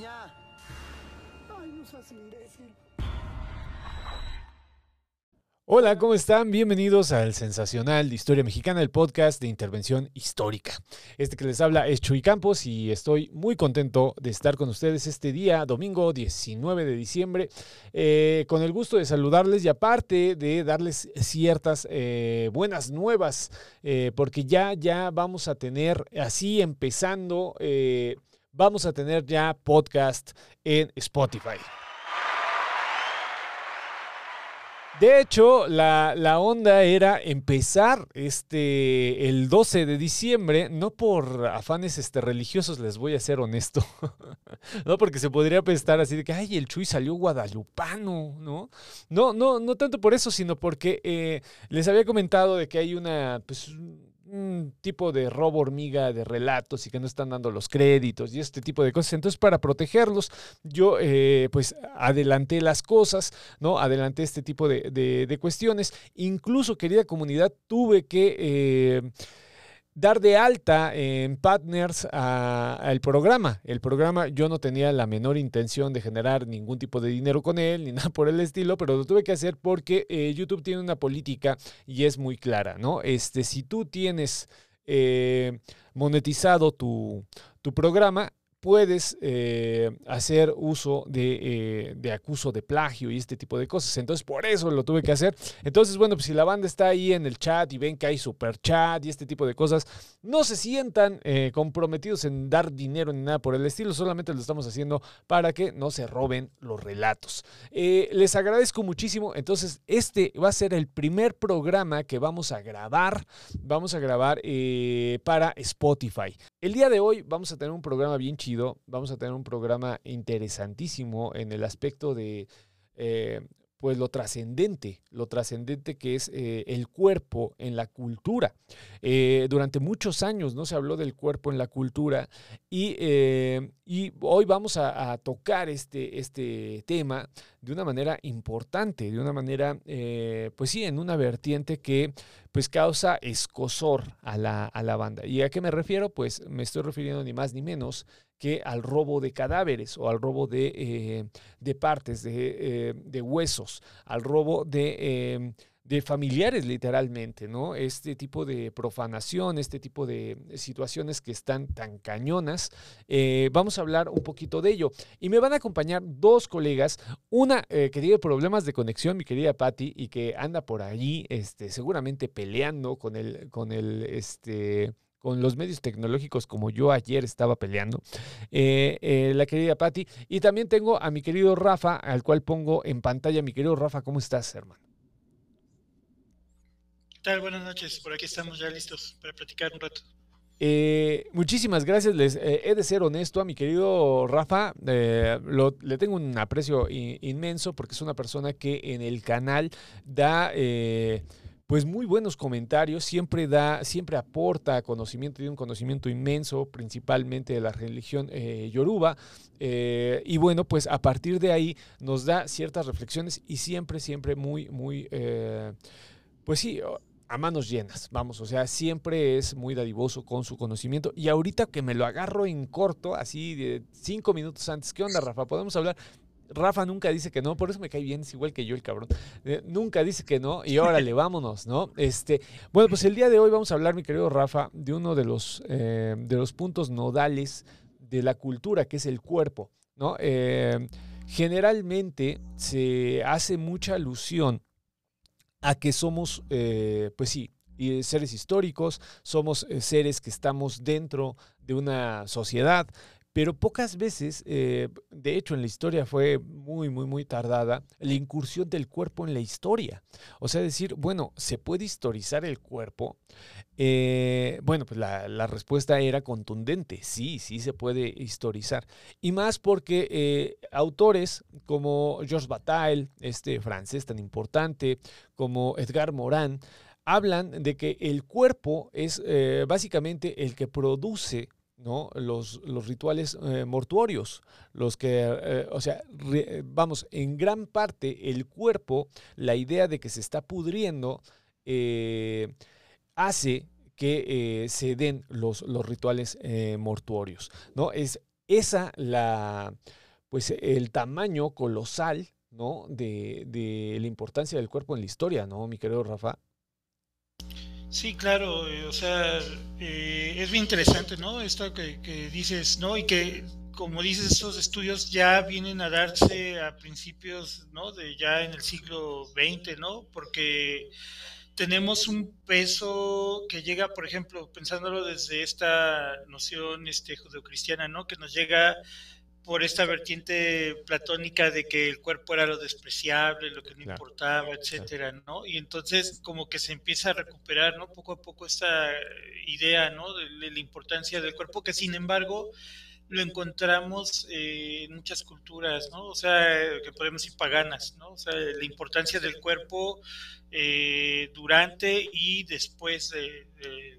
Ay, no. Hola, ¿cómo están? Bienvenidos al sensacional de Historia Mexicana, el podcast de intervención histórica. Este que les habla es Chuy Campos y estoy muy contento de estar con ustedes este día, domingo 19 de diciembre, eh, con el gusto de saludarles y aparte de darles ciertas eh, buenas nuevas, eh, porque ya, ya vamos a tener, así empezando, vamos a tener ya podcast en Spotify. De hecho, la, onda era empezar este, el 12 de diciembre, no por afanes este, religiosos, les voy a ser honesto, no porque se podría pensar así de que, ay, el Chuy salió guadalupano, ¿no? No, no, no tanto por eso, sino porque eh, les había comentado de que hay una, pues, un tipo de robo hormiga de relatos y que no están dando los créditos y este tipo de cosas. Entonces, para protegerlos, yo eh, pues adelanté las cosas, ¿no? Adelanté este tipo de, de cuestiones. Incluso, querida comunidad, tuve que... Eh, dar de alta en partners al programa. El programa yo no tenía la menor intención de generar ningún tipo de dinero con él ni nada por el estilo, pero lo tuve que hacer porque eh, YouTube tiene una política y es muy clara, ¿no? Este, si tú tienes eh, monetizado tu, tu programa, puedes eh, hacer uso eh, de, acuso de plagio y este tipo de cosas. Entonces, por eso lo tuve que hacer. Entonces, bueno, pues si la banda está ahí en el chat y ven que hay super chat y este tipo de cosas, no se sientan eh, comprometidos en dar dinero ni nada por el estilo. Solamente lo estamos haciendo para que no se roben los relatos. les agradezco muchísimo. Entonces, este va a ser el primer programa que vamos a grabar. Vamos a grabar para Spotify. El día de hoy vamos a tener un programa bien chido Vamos a tener un programa interesantísimo en el aspecto de eh, pues lo trascendente, lo trascendente que es eh, el cuerpo en la cultura. Eh, durante muchos años no se habló del cuerpo en la cultura y, y hoy vamos a, tocar este, este tema de una manera importante, de una manera, pues sí, en una vertiente que pues causa escosor a la, a la banda. ¿Y a qué me refiero? Pues me estoy refiriendo ni más ni menos que al robo de cadáveres o al robo de, eh, partes, eh, de, huesos, al robo em, de, familiares literalmente, ¿no? Este tipo de profanación, este tipo de situaciones que están tan cañonas. Eh, vamos a hablar un poquito de ello. Y me van a acompañar dos colegas, una que tiene problemas de conexión, mi querida Patti, y que anda por allí, este, seguramente peleando con el, con el, este, con los medios tecnológicos como yo ayer estaba peleando, eh, eh, la querida Patti. Y también tengo a mi querido Rafa, al cual pongo en pantalla. Mi querido Rafa, ¿cómo estás, hermano? ¿Qué tal? Buenas noches. Por aquí estamos ya listos para platicar un rato. Eh, muchísimas gracias. Les he de ser honesto a mi querido Rafa. le tengo un aprecio inmenso porque es una persona que en el canal da pues muy buenos comentarios, siempre da, siempre aporta conocimiento, tiene un conocimiento inmenso, principalmente de la religión eh, yoruba, eh, y bueno, pues a partir de ahí nos da ciertas reflexiones y siempre, siempre muy, muy, eh, pues sí, a manos llenas, vamos, o sea, siempre es muy dadivoso con su conocimiento. Y ahorita que me lo agarro en corto, así de cinco minutos antes, ¿qué onda, Rafa? ¿Podemos hablar? Rafa nunca dice que no, por eso me cae bien, es igual que yo el cabrón. Eh, nunca dice que no y órale, vámonos, ¿no? Este, bueno, pues el día de hoy vamos a hablar, mi querido Rafa, de uno de los, eh, de los puntos nodales de la cultura, que es el cuerpo, ¿no? Eh, generalmente se hace mucha alusión a que somos, pues sí, seres históricos, somos seres que estamos dentro de una sociedad, pero pocas veces, eh, de hecho en la historia fue muy, muy, muy tardada, la incursión del cuerpo en la historia. O sea, decir, bueno, ¿se puede historizar el cuerpo? Eh, bueno, pues la, respuesta era contundente, sí, sí se puede historizar. Y más porque eh, autores como Georges Bataille, este francés tan importante, como Edgar Morin, hablan de que el cuerpo es básicamente el que produce ¿no? Los, los rituales eh, mortuorios, los que, eh, o sea, vamos, en gran parte el cuerpo, la idea de que se está pudriendo, eh, hace que se den los, los rituales mortuorios, ¿no? Es esa la, pues el tamaño colosal, ¿no? De, de la importancia del cuerpo en la historia, ¿no, mi querido Rafa? Sí, claro, eh, o sea, eh, es bien interesante, ¿no? Esto que, que, dices, ¿no? Y que, como dices, estos estudios ya vienen a darse a principios, ¿no? De ya en el siglo XX, ¿no? Porque tenemos un peso que llega, por ejemplo, pensándolo desde esta noción este, judeocristiana, ¿no? Que nos llega por esta vertiente platónica de que el cuerpo era lo despreciable, lo que no importaba, etcétera, ¿no? Y entonces como que se empieza a recuperar, ¿no? Poco a poco esta idea, ¿no? De, de la importancia del cuerpo, que sin embargo lo encontramos eh, en muchas culturas, ¿no? O sea, que podemos decir paganas, ¿no? O sea, la importancia del cuerpo eh, durante y después de,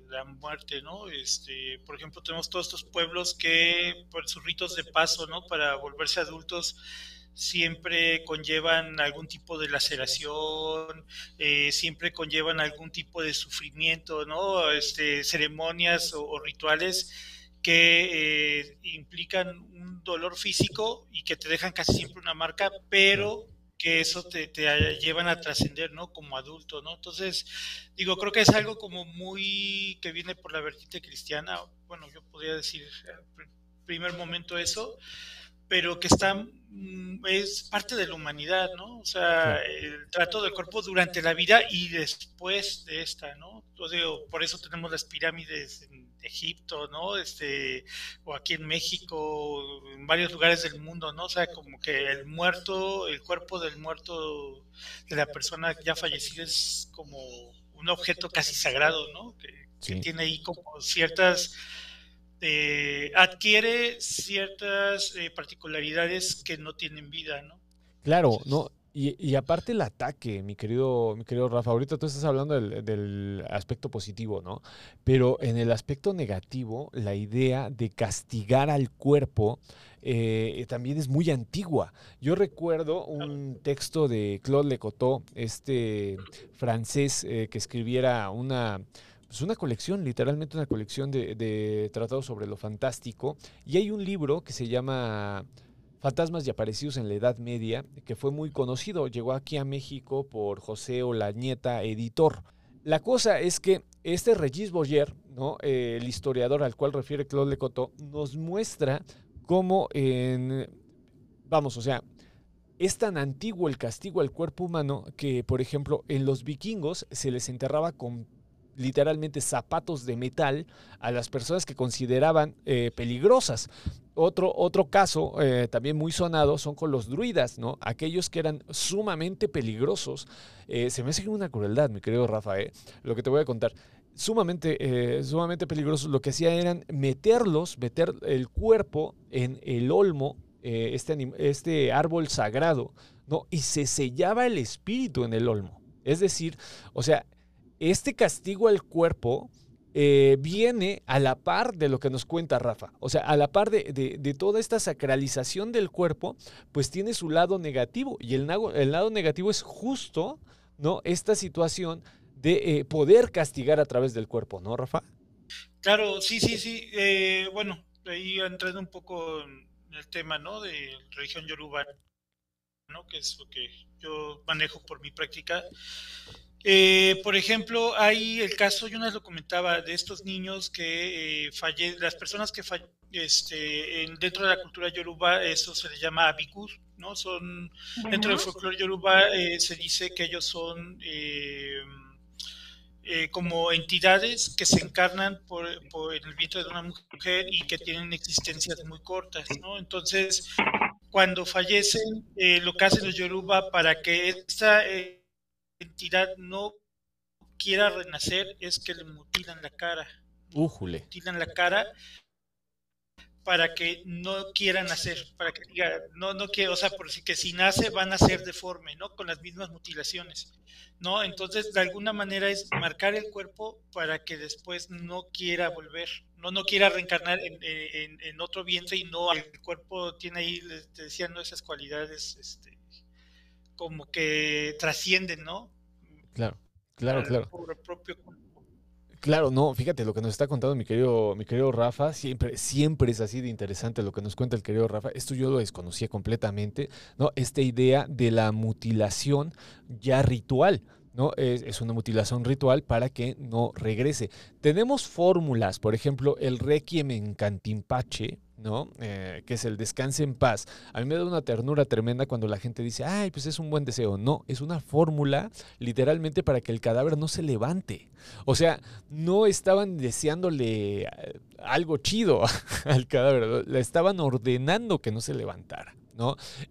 la muerte, ¿no? Este, por ejemplo, tenemos todos estos pueblos que por sus ritos de paso, ¿no? Para volverse adultos siempre conllevan algún tipo de laceración, eh, siempre conllevan algún tipo de sufrimiento, ¿no? Este, ceremonias o rituales que eh, implican un dolor físico y que te dejan casi siempre una marca, pero que eso te, te llevan a trascender, ¿no? Como adulto, ¿no? Entonces, digo, creo que es algo como muy que viene por la vertiente cristiana, bueno, yo podría decir primer momento eso, pero que está mm, es parte de la humanidad, ¿no? O sea, el trato del cuerpo durante la vida y después de esta, ¿no? Digo, por eso tenemos las pirámides en Egipto, ¿no? Este, o aquí en México, en varios lugares del mundo, ¿no? O sea, como que el muerto, el cuerpo del muerto de la persona ya fallecida es como un objeto casi sagrado, ¿no? Que, sí. que tiene ahí como ciertas eh, adquiere ciertas eh, particularidades que no tienen vida, ¿no? Claro, no, y, aparte el ataque, mi querido, mi querido Rafa, ahorita tú estás hablando del, aspecto positivo, ¿no? Pero en el aspecto negativo, la idea de castigar al cuerpo eh, también es muy antigua. Yo recuerdo un texto de Claude Lecoteau, este francés eh, que escribiera una pues una colección, literalmente una colección de, tratados sobre lo fantástico. Y hay un libro que se llama Fantasmas y Aparecidos en la Edad Media, que fue muy conocido. Llegó aquí a México por José Olañeta, editor. La cosa es que este Regis Boyer, ¿no? Eh, el historiador al cual refiere Claude Lecoteau, nos muestra cómo en... Vamos, o sea, es tan antiguo el castigo al cuerpo humano que, por ejemplo, en los vikingos se les enterraba con literalmente zapatos de metal a las personas que consideraban eh, peligrosas. Otro, otro caso eh, también muy sonado son con los druidas, ¿no? Aquellos que eran sumamente peligrosos. Eh, se me hace una crueldad, mi querido Rafa, lo que te voy a contar. Sumamente, sumamente peligrosos. Lo que hacían eran meterlos, meter el cuerpo en el olmo, este, este árbol sagrado, ¿no? Y se sellaba el espíritu en el olmo. Es decir, o sea, este castigo al cuerpo eh, viene a la par de lo que nos cuenta Rafa. O sea, a la par de, de, toda esta sacralización del cuerpo, pues tiene su lado negativo. Y el, el lado negativo es justo, ¿no? Esta situación de eh, poder castigar a través del cuerpo, ¿no, Rafa? Claro, sí, sí, sí. Eh, bueno, ahí entrando un poco en el tema, ¿no? De religión yoruba, ¿no? Que es lo que yo manejo por mi práctica. Eh, por ejemplo, hay el caso, yo vez lo comentaba, de estos niños que eh, falle, las personas que falle, este, en, dentro de la cultura yoruba, eso se les llama abikus, ¿no? Son, dentro del folclore yoruba eh, se dice que ellos son eh, como entidades que se encarnan por, por, el vientre de una mujer y que tienen existencias muy cortas, ¿no? Entonces, cuando fallecen, lo que hacen los yoruba para que esta entidad no quiera renacer es que le mutilan la cara. Újule. Mutilan la cara para que no quiera nacer, para que diga, no, no quiere, o sea, por si que si nace van a ser deforme, ¿no? Con las mismas mutilaciones, ¿no? Entonces, de alguna manera es marcar el cuerpo para que después no quiera volver, no, no quiera reencarnar en, en, en otro vientre y no, el cuerpo tiene ahí, te decía, ¿no? Esas cualidades, este, como que trascienden, ¿no? Claro, claro, claro. Por el propio. Claro, no, fíjate lo que nos está contando mi querido, mi querido Rafa, siempre, siempre es así de interesante lo que nos cuenta el querido Rafa. Esto yo lo desconocía completamente, ¿no? Esta idea de la mutilación ya ritual. ¿No? Es, es, una mutilación ritual para que no regrese. Tenemos fórmulas, por ejemplo, el requiem en Cantimpache, ¿no? Eh, que es el descanse en paz. A mí me da una ternura tremenda cuando la gente dice, ay, pues es un buen deseo. No, es una fórmula literalmente para que el cadáver no se levante. O sea, no estaban deseándole eh, algo chido al cadáver, le estaban ordenando que no se levantara.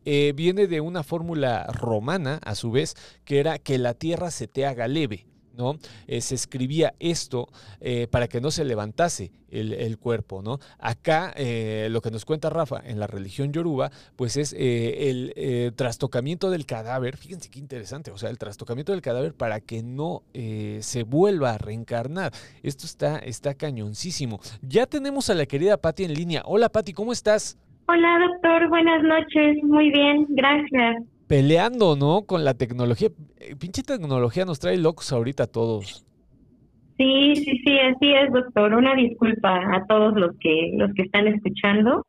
Eh, viene de una fórmula romana, a su vez, que era que la tierra se te haga leve. ¿no? Eh, se escribía esto eh, para que no se levantase el, cuerpo, ¿no? Acá, lo que nos cuenta Rafa en la religión yoruba, pues es el trastocamiento del cadáver, fíjense qué interesante, o sea, el trastocamiento del cadáver para que no se vuelva a reencarnar. Esto está, está cañoncísimo. Ya tenemos a la querida Patti en línea. Hola Patti, ¿cómo estás? Hola doctor, buenas noches, muy bien, gracias peleando, ¿no? Con la tecnología. Eh, pinche tecnología nos trae locos ahorita a todos. Sí, sí, sí, así es, doctor. Una disculpa a todos los que los que están escuchando.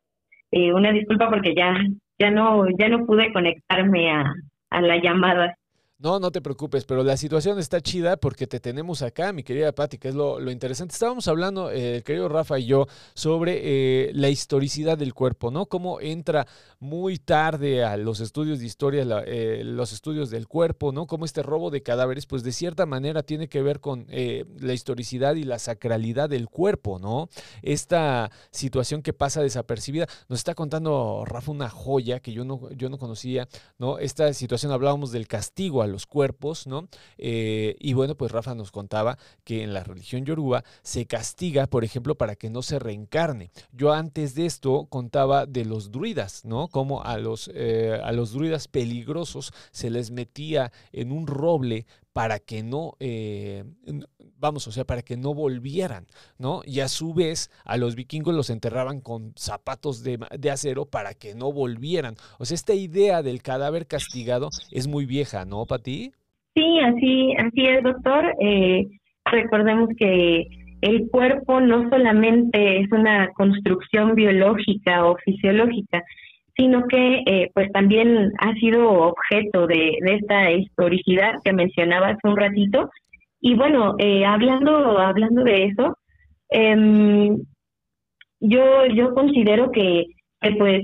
Eh, una disculpa porque ya ya no ya no pude conectarme a, a la llamada. No, no te preocupes, pero la situación está chida porque te tenemos acá, mi querida Patti, que es lo, interesante. Estábamos hablando, eh, el querido Rafa y yo, sobre eh, la historicidad del cuerpo, ¿no? Cómo entra muy tarde a los estudios de historia, eh, los estudios del cuerpo, ¿no? Cómo este robo de cadáveres, pues de cierta manera tiene que ver con la historicidad y la sacralidad del cuerpo, ¿no? Esta situación que pasa desapercibida. Nos está contando Rafa una joya que yo no, yo no conocía, ¿no? Esta situación hablábamos del castigo a los cuerpos, ¿no? Eh, y bueno, pues Rafa nos contaba que en la religión yoruba se castiga, por ejemplo, para que no se reencarne. Yo antes de esto contaba de los druidas, ¿no? Como a los, eh, a los druidas peligrosos se les metía en un roble para que no, eh, vamos, o sea, para que no volvieran, ¿no? Y a su vez a los vikingos los enterraban con zapatos de, de, acero para que no volvieran. O sea, esta idea del cadáver castigado es muy vieja, ¿no, Pati? Sí, así, así es, doctor. Eh, recordemos que el cuerpo no solamente es una construcción biológica o fisiológica, sino que eh, pues también ha sido objeto de, esta historicidad que mencionaba hace un ratito. Y bueno, eh, hablando, hablando de eso, em, yo, yo considero que, pues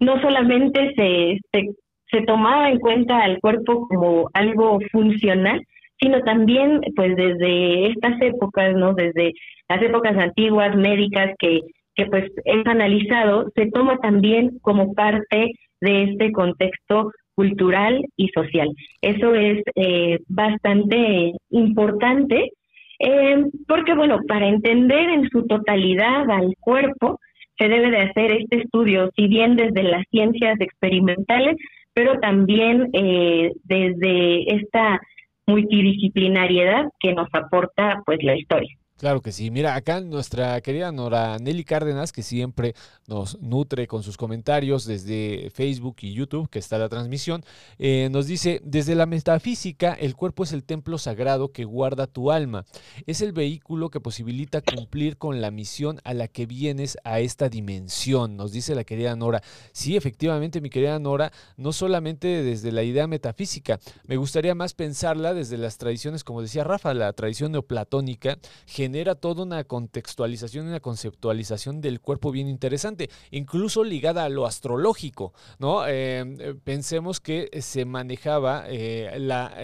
no solamente se, se, se tomaba en cuenta al cuerpo como algo funcional, sino también pues desde estas épocas, ¿no? Desde las épocas antiguas médicas que que pues es analizado, se toma también como parte de este contexto cultural y social. Eso es eh, bastante importante eh, porque, bueno, para entender en su totalidad al cuerpo, se debe de hacer este estudio, si bien desde las ciencias experimentales, pero también eh, desde esta multidisciplinariedad que nos aporta pues la historia. Claro que sí. Mira, acá nuestra querida Nora Nelly Cárdenas, que siempre nos nutre con sus comentarios desde Facebook y YouTube, que está la transmisión, eh, nos dice, desde la metafísica, el cuerpo es el templo sagrado que guarda tu alma. Es el vehículo que posibilita cumplir con la misión a la que vienes a esta dimensión, nos dice la querida Nora. Sí, efectivamente, mi querida Nora, no solamente desde la idea metafísica, me gustaría más pensarla desde las tradiciones, como decía Rafa, la tradición neoplatónica, genera toda una contextualización y una conceptualización del cuerpo bien interesante, incluso ligada a lo astrológico, ¿no? Eh, pensemos que se manejaba eh, la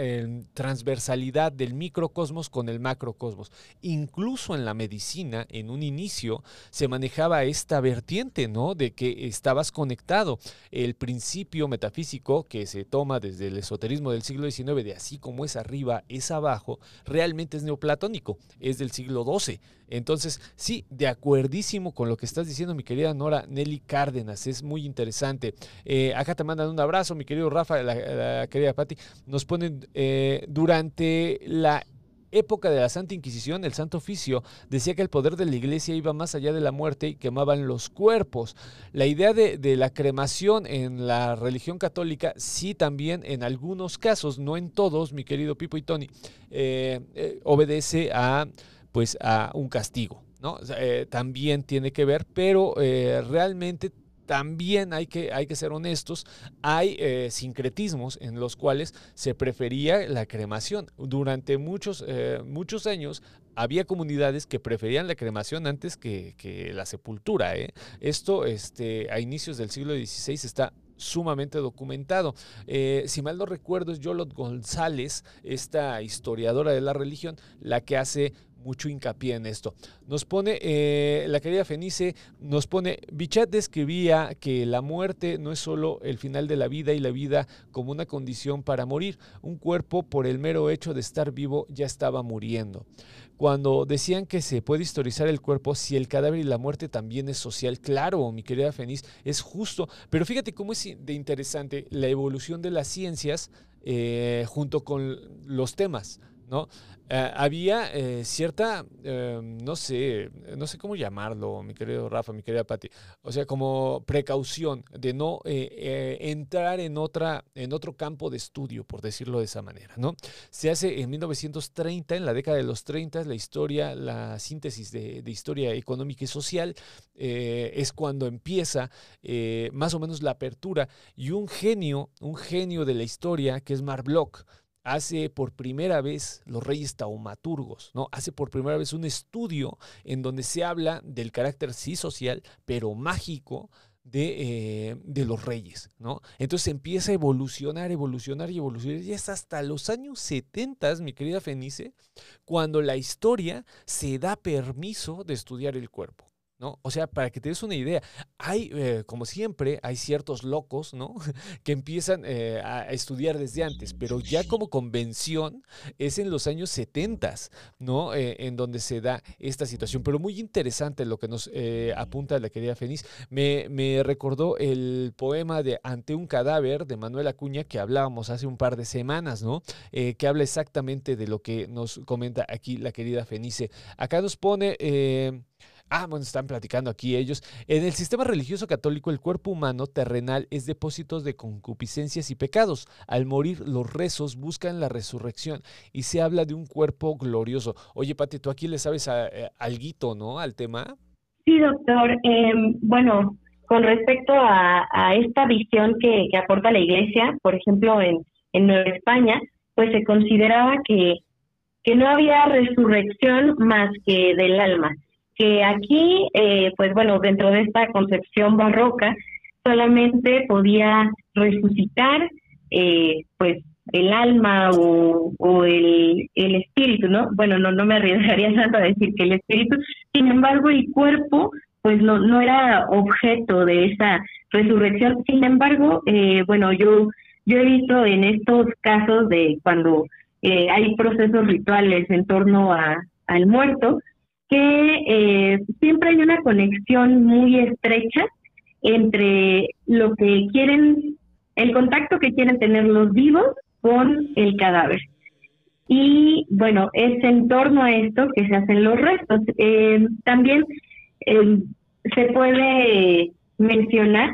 transversalidad del microcosmos con el macrocosmos. Incluso en la medicina, en un inicio, se manejaba esta vertiente, ¿no? De que estabas conectado. El principio metafísico que se toma desde el esoterismo del siglo XIX, de así como es arriba, es abajo, realmente es neoplatónico, es del siglo 12. Entonces, sí, de acuerdísimo con lo que estás diciendo, mi querida Nora Nelly Cárdenas, es muy interesante. Eh, acá te mandan un abrazo, mi querido Rafa, la, querida Patti, nos ponen eh, durante la época de la Santa Inquisición, el Santo Oficio decía que el poder de la iglesia iba más allá de la muerte y quemaban los cuerpos. La idea de, la cremación en la religión católica, sí también en algunos casos, no en todos, mi querido Pipo y Tony, eh, obedece a pues a un castigo. ¿no? Eh, también tiene que ver, pero eh, realmente también hay que, hay que ser honestos, hay eh, sincretismos en los cuales se prefería la cremación. Durante muchos, muchos años había comunidades que preferían la cremación antes que, que la sepultura. Esto este, a inicios del siglo XVI está sumamente documentado. Si mal no recuerdo, es Yolot González, esta historiadora de la religión, la que hace mucho hincapié en esto. Nos pone, eh, la querida Fenice, nos pone, Bichat describía que la muerte no es solo el final de la vida y la vida como una condición para morir. Un cuerpo por el mero hecho de estar vivo ya estaba muriendo. Cuando decían que se puede historizar el cuerpo si el cadáver y la muerte también es social, claro, mi querida Fenice, es justo, pero fíjate cómo es de interesante la evolución de las ciencias eh, junto con los temas, ¿no? Eh, había eh, cierta, eh, no sé, no sé cómo llamarlo, mi querido Rafa, mi querida Patti, o sea, como precaución de no entrar en, otra, en otro campo de estudio, por decirlo de esa manera, ¿no? Se hace en 1930, en la década de los 30, la historia, la síntesis de, historia económica y social, es cuando empieza más o menos la apertura y un genio, un genio de la historia, que es Mark Bloch, hace por primera vez los reyes taumaturgos, ¿no? Hace por primera vez un estudio en donde se habla del carácter sí social, pero mágico de, eh, de, los reyes, ¿no? Entonces empieza a evolucionar, evolucionar y evolucionar. Y es hasta los años 70, mi querida Fenice, cuando la historia se da permiso de estudiar el cuerpo. O sea, para que te des una idea, hay, eh, como siempre, hay ciertos locos, ¿no? que empiezan eh, a estudiar desde antes, pero ya como convención es en los años 70, ¿no? Eh, en donde se da esta situación. Pero muy interesante lo que nos apunta la querida Feniz. Me, me, recordó el poema de Ante un cadáver de Manuel Acuña que hablábamos hace un par de semanas, ¿no? que habla exactamente de lo que nos comenta aquí la querida Fenice. Acá nos pone... Ah, bueno, están platicando aquí ellos. En el sistema religioso católico, el cuerpo humano terrenal es depósito de concupiscencias y pecados. Al morir, los rezos buscan la resurrección y se habla de un cuerpo glorioso. Oye, Pati, tú aquí le sabes a, eh, algo, ¿no? Al tema. Sí, doctor. Em, bueno, con respecto a, esta visión que, aporta la Iglesia, por ejemplo, en, en Nueva España, pues se consideraba que, que no había resurrección más que del alma que aquí, eh, pues bueno, dentro de esta concepción barroca, solamente podía resucitar, eh, pues el alma o, el, el, espíritu, ¿no? Bueno, no, no me arriesgaría tanto a decir que el espíritu, sin embargo, el cuerpo, pues no, no era objeto de esa resurrección. Sin embargo, eh, bueno, yo, yo he visto en estos casos de cuando eh, hay procesos rituales en torno a, al muerto, que eh, siempre hay una conexión muy estrecha entre lo que quieren, el contacto que quieren tener los vivos con el cadáver. Y bueno, es en torno a esto que se hacen los restos. Eh, también eh, se puede mencionar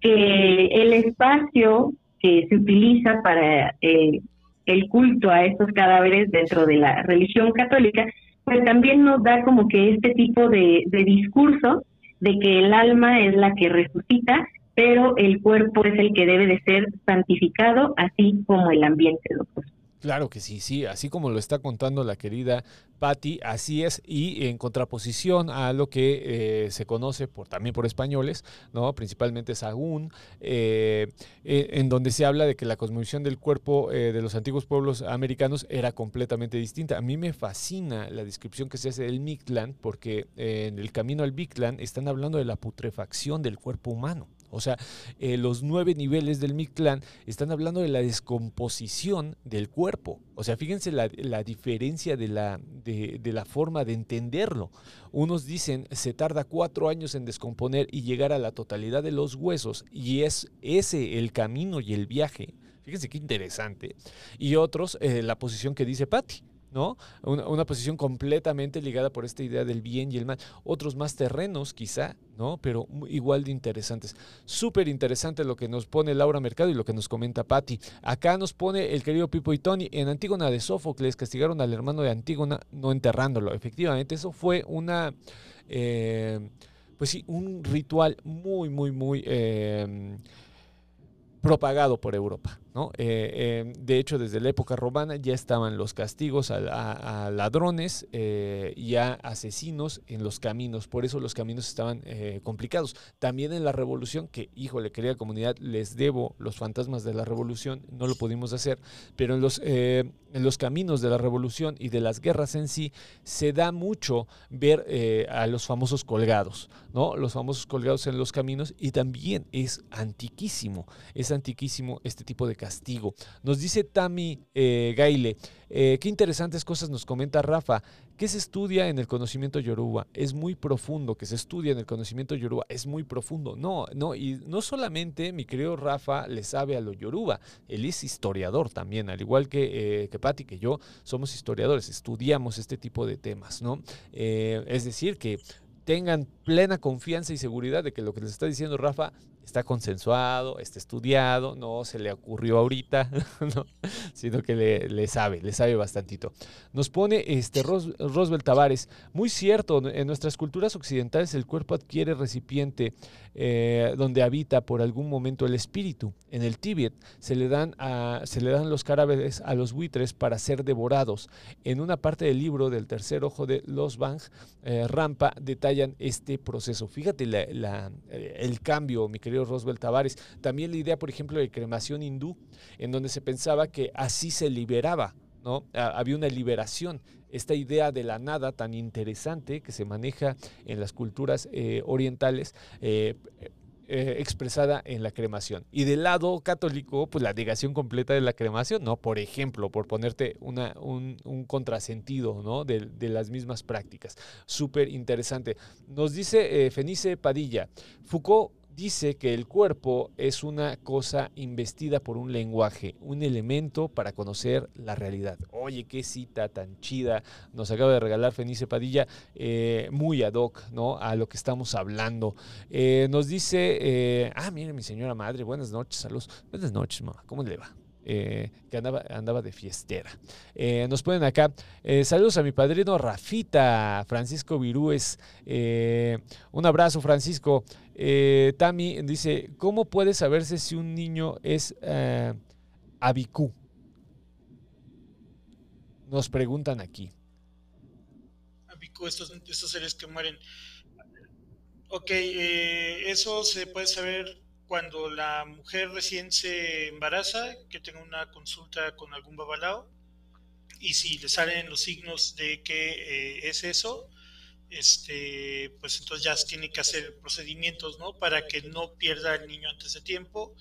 que el espacio que se utiliza para el culto a estos cadáveres dentro de la religión católica pues también nos da como que este tipo de, de discurso de que el alma es la que resucita, pero el cuerpo es el que debe de ser santificado, así como el ambiente, doctor. Claro que sí, sí, así como lo está contando la querida Patti, así es, y en contraposición a lo que eh, se conoce por, también por españoles, ¿no? principalmente Sagún, eh, eh, en donde se habla de que la cosmovisión del cuerpo de los antiguos pueblos americanos era completamente distinta. A mí me fascina la descripción que se hace del Mictlán, porque en el camino al Mictlán están hablando de la putrefacción del cuerpo humano. O sea, eh, los nueve niveles del Mictlán están hablando de la descomposición del cuerpo. O sea, fíjense la, diferencia de la, de, la forma de entenderlo. Unos dicen se tarda cuatro años en descomponer y llegar a la totalidad de los huesos y es ese el camino y el viaje. Fíjense qué interesante. Y otros, eh, la posición que dice Patty ¿no? Una, posición completamente ligada por esta idea del bien y el mal. Otros más terrenos, quizá, ¿no? Pero igual de interesantes. Súper interesante lo que nos pone Laura Mercado y lo que nos comenta Patti. Acá nos pone el querido Pipo y Tony. En Antígona de Sófocles castigaron al hermano de Antígona no enterrándolo. Efectivamente, eso fue una... Eh, pues sí, un ritual muy, muy, muy... Eh, propagado por Europa. Eh, em, de hecho, desde la época romana ya estaban los castigos a, ladrones eh, y a asesinos en los caminos. Por eso los caminos estaban eh, complicados. También en la revolución, que, híjole, querida comunidad, les debo los fantasmas de la revolución, no lo pudimos hacer, pero en los, en los caminos de la revolución y de las guerras en sí, se da mucho ver a los famosos colgados, ¿no? Los famosos colgados en los caminos y también es antiquísimo, es antiquísimo este tipo de castigo. Nos dice Tami eh, Gaile, eh, qué interesantes cosas nos comenta Rafa. ¿Qué se estudia en el conocimiento yoruba? Es muy profundo, que se estudia en el conocimiento yoruba, es muy profundo. No, no, y no solamente mi querido Rafa le sabe a lo yoruba, él es historiador también, al igual que, eh, que Patti, que yo somos historiadores, estudiamos este tipo de temas, ¿no? es decir, que tengan plena confianza y seguridad de que lo que les está diciendo Rafa está consensuado, está estudiado, no se le ocurrió ahorita, sino que le, sabe, le sabe bastantito. Nos pone este Ros, Roswell Tavares, muy cierto, en nuestras culturas occidentales el cuerpo adquiere recipiente eh, donde habita por algún momento el espíritu. En el Tíbet se le dan, a, se le dan los cadáveres a los buitres para ser devorados. En una parte del libro del tercer ojo de Los Bang, eh, Rampa, detallan este proceso. Fíjate el cambio, mi querido Roswell Tavares. También la idea, por ejemplo, de cremación hindú, en donde se pensaba que así se liberaba, ¿no? Había una liberación. Esta idea de la nada tan interesante que se maneja en las culturas eh, orientales. Eh, eh, expresada en la cremación. Y del lado católico, pues la negación completa de la cremación, ¿no? Por ejemplo, por ponerte una, un, contrasentido, ¿no? De, las mismas prácticas. Súper interesante. Nos dice Fenice Padilla, Foucault dice que el cuerpo es una cosa investida por un lenguaje, un elemento para conocer la realidad. Oye, qué cita tan chida nos acaba de regalar Fenice Padilla, eh, muy ad hoc ¿no? a lo que estamos hablando. Eh, nos dice, eh, ah, mire mi señora madre, buenas noches, saludos. Buenas noches, mamá, ¿cómo le va? Eh, que andaba, andaba de fiestera. Eh, nos ponen acá, eh, saludos a mi padrino Rafita, Francisco Virúes. un abrazo, Francisco. Tami dice, ¿cómo puede saberse si un niño es abicú? Nos preguntan aquí. Abicú, estos, estos seres que mueren. Ok, eso se puede saber cuando la mujer recién se embaraza, que tenga una consulta con algún babalao, y si le salen los signos de que eh, es eso, este, pues entonces ya tiene que hacer procedimientos, ¿no? Para que no pierda el niño antes de tiempo.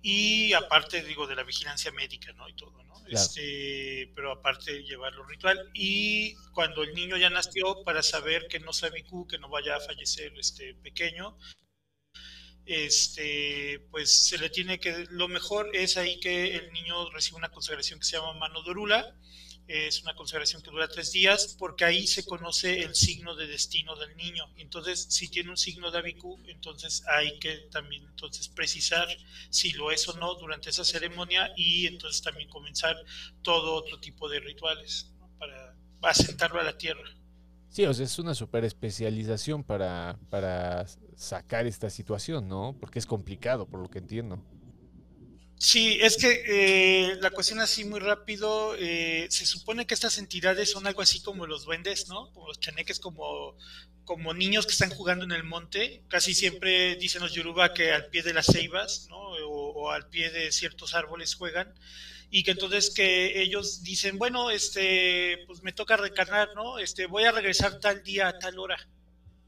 Y aparte, digo, de la vigilancia médica, ¿no? Y todo, ¿no? Este, pero aparte llevarlo ritual. Y cuando el niño ya nació, para saber que no sabe que no vaya a fallecer este pequeño, este, pues se le tiene que, lo mejor es ahí que el niño recibe una consagración que se llama mano dorula, es una consagración que dura tres días, porque ahí se conoce el signo de destino del niño. Entonces, si tiene un signo de Abiku, entonces hay que también entonces precisar si lo es o no durante esa ceremonia y entonces también comenzar todo otro tipo de rituales para asentarlo a la tierra. Sí, o sea, es una super especialización para, para sacar esta situación, ¿no? Porque es complicado, por lo que entiendo. Sí, es que eh, la cuestión así muy rápido, eh, se supone que estas entidades son algo así como los duendes, ¿no? Como los chaneques, como, como niños que están jugando en el monte. Casi siempre dicen los yoruba que al pie de las ceibas, ¿no? O, o al pie de ciertos árboles juegan y que entonces que ellos dicen, bueno, este, pues me toca reencarnar, ¿no? Este, voy a regresar tal día a tal hora,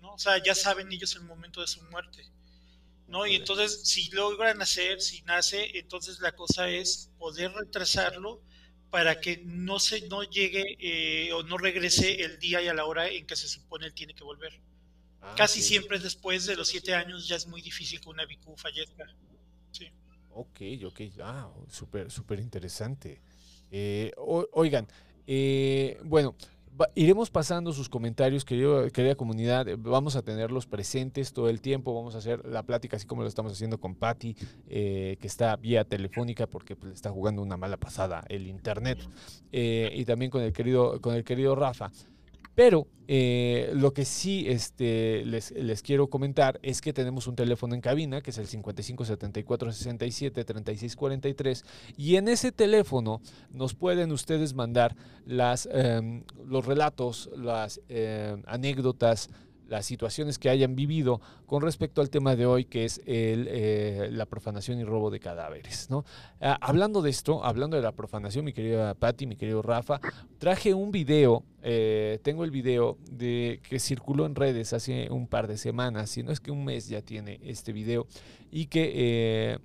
¿no? O sea, ya saben ellos el momento de su muerte, ¿no? Y entonces, si logran nacer, si nace, entonces la cosa es poder retrasarlo para que no se, no llegue eh, o no regrese el día y a la hora en que se supone él tiene que volver. Ah, Casi siempre después de los siete años ya es muy difícil que una bicu fallezca. Sí. Ok, ok, ah, súper, súper interesante. Eh, oigan, Eh, bueno, iremos pasando sus comentarios, querido, querida comunidad. Vamos a tenerlos presentes todo el tiempo. Vamos a hacer la plática así como lo estamos haciendo con Patti, eh, que está vía telefónica porque pues, le está jugando una mala pasada el internet. y también con el querido, con el querido Rafa. Pero eh, lo que sí este, les, les quiero comentar es que tenemos un teléfono en cabina, que es el 55 74 67 36 43, y en ese teléfono nos pueden ustedes mandar las, em, los relatos, las em, anécdotas, las situaciones que hayan vivido con respecto al tema de hoy, que es el, eh, la profanación y robo de cadáveres. ¿no? Ah, hablando de esto, hablando de la profanación, mi querida Patti, mi querido Rafa, traje un video, eh, tengo el video de que circuló en redes hace un par de semanas, si no es que un mes ya tiene este video, y que eh,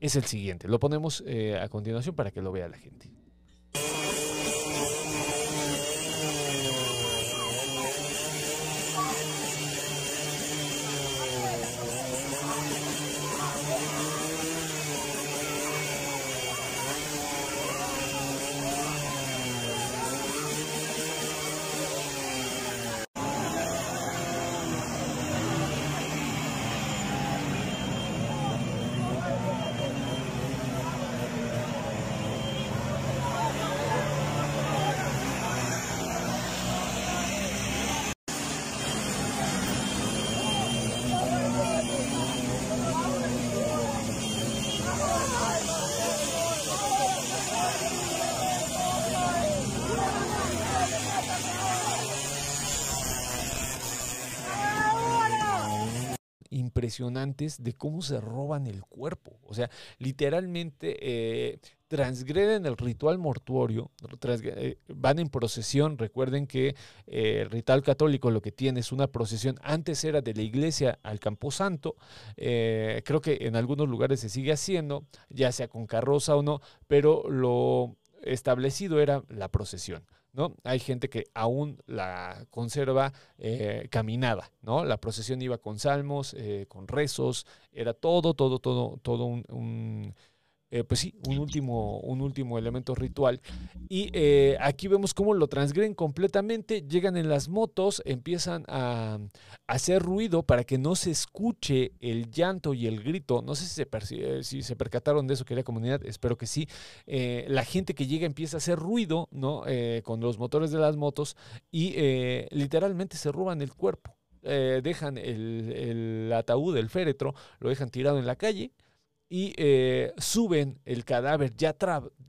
es el siguiente. Lo ponemos a continuación para que lo vea la gente. De cómo se roban el cuerpo. O sea, literalmente eh, transgreden el ritual mortuorio, eh, van en procesión. Recuerden que eh, el ritual católico lo que tiene es una procesión. Antes era de la iglesia al camposanto. creo que en algunos lugares se sigue haciendo, ya sea con carroza o no, pero lo establecido era la procesión. ¿No? Hay gente que aún la conserva eh, caminada, ¿no? La procesión iba con salmos, eh, con rezos, era todo, todo, todo, todo un, un, eh, pues sí, un último, un último elemento ritual. Y eh, aquí vemos cómo lo transgreden completamente, llegan en las motos, empiezan a, hacer ruido para que no se escuche el llanto y el grito. No sé si se, perci- eh, si se percataron de eso, querida comunidad, espero que sí. La gente que llega empieza a hacer ruido, ¿no? Con los motores de las motos y literalmente se roban el cuerpo. Dejan el, el ataúd, el féretro, lo dejan tirado en la calle y eh, suben el cadáver ya,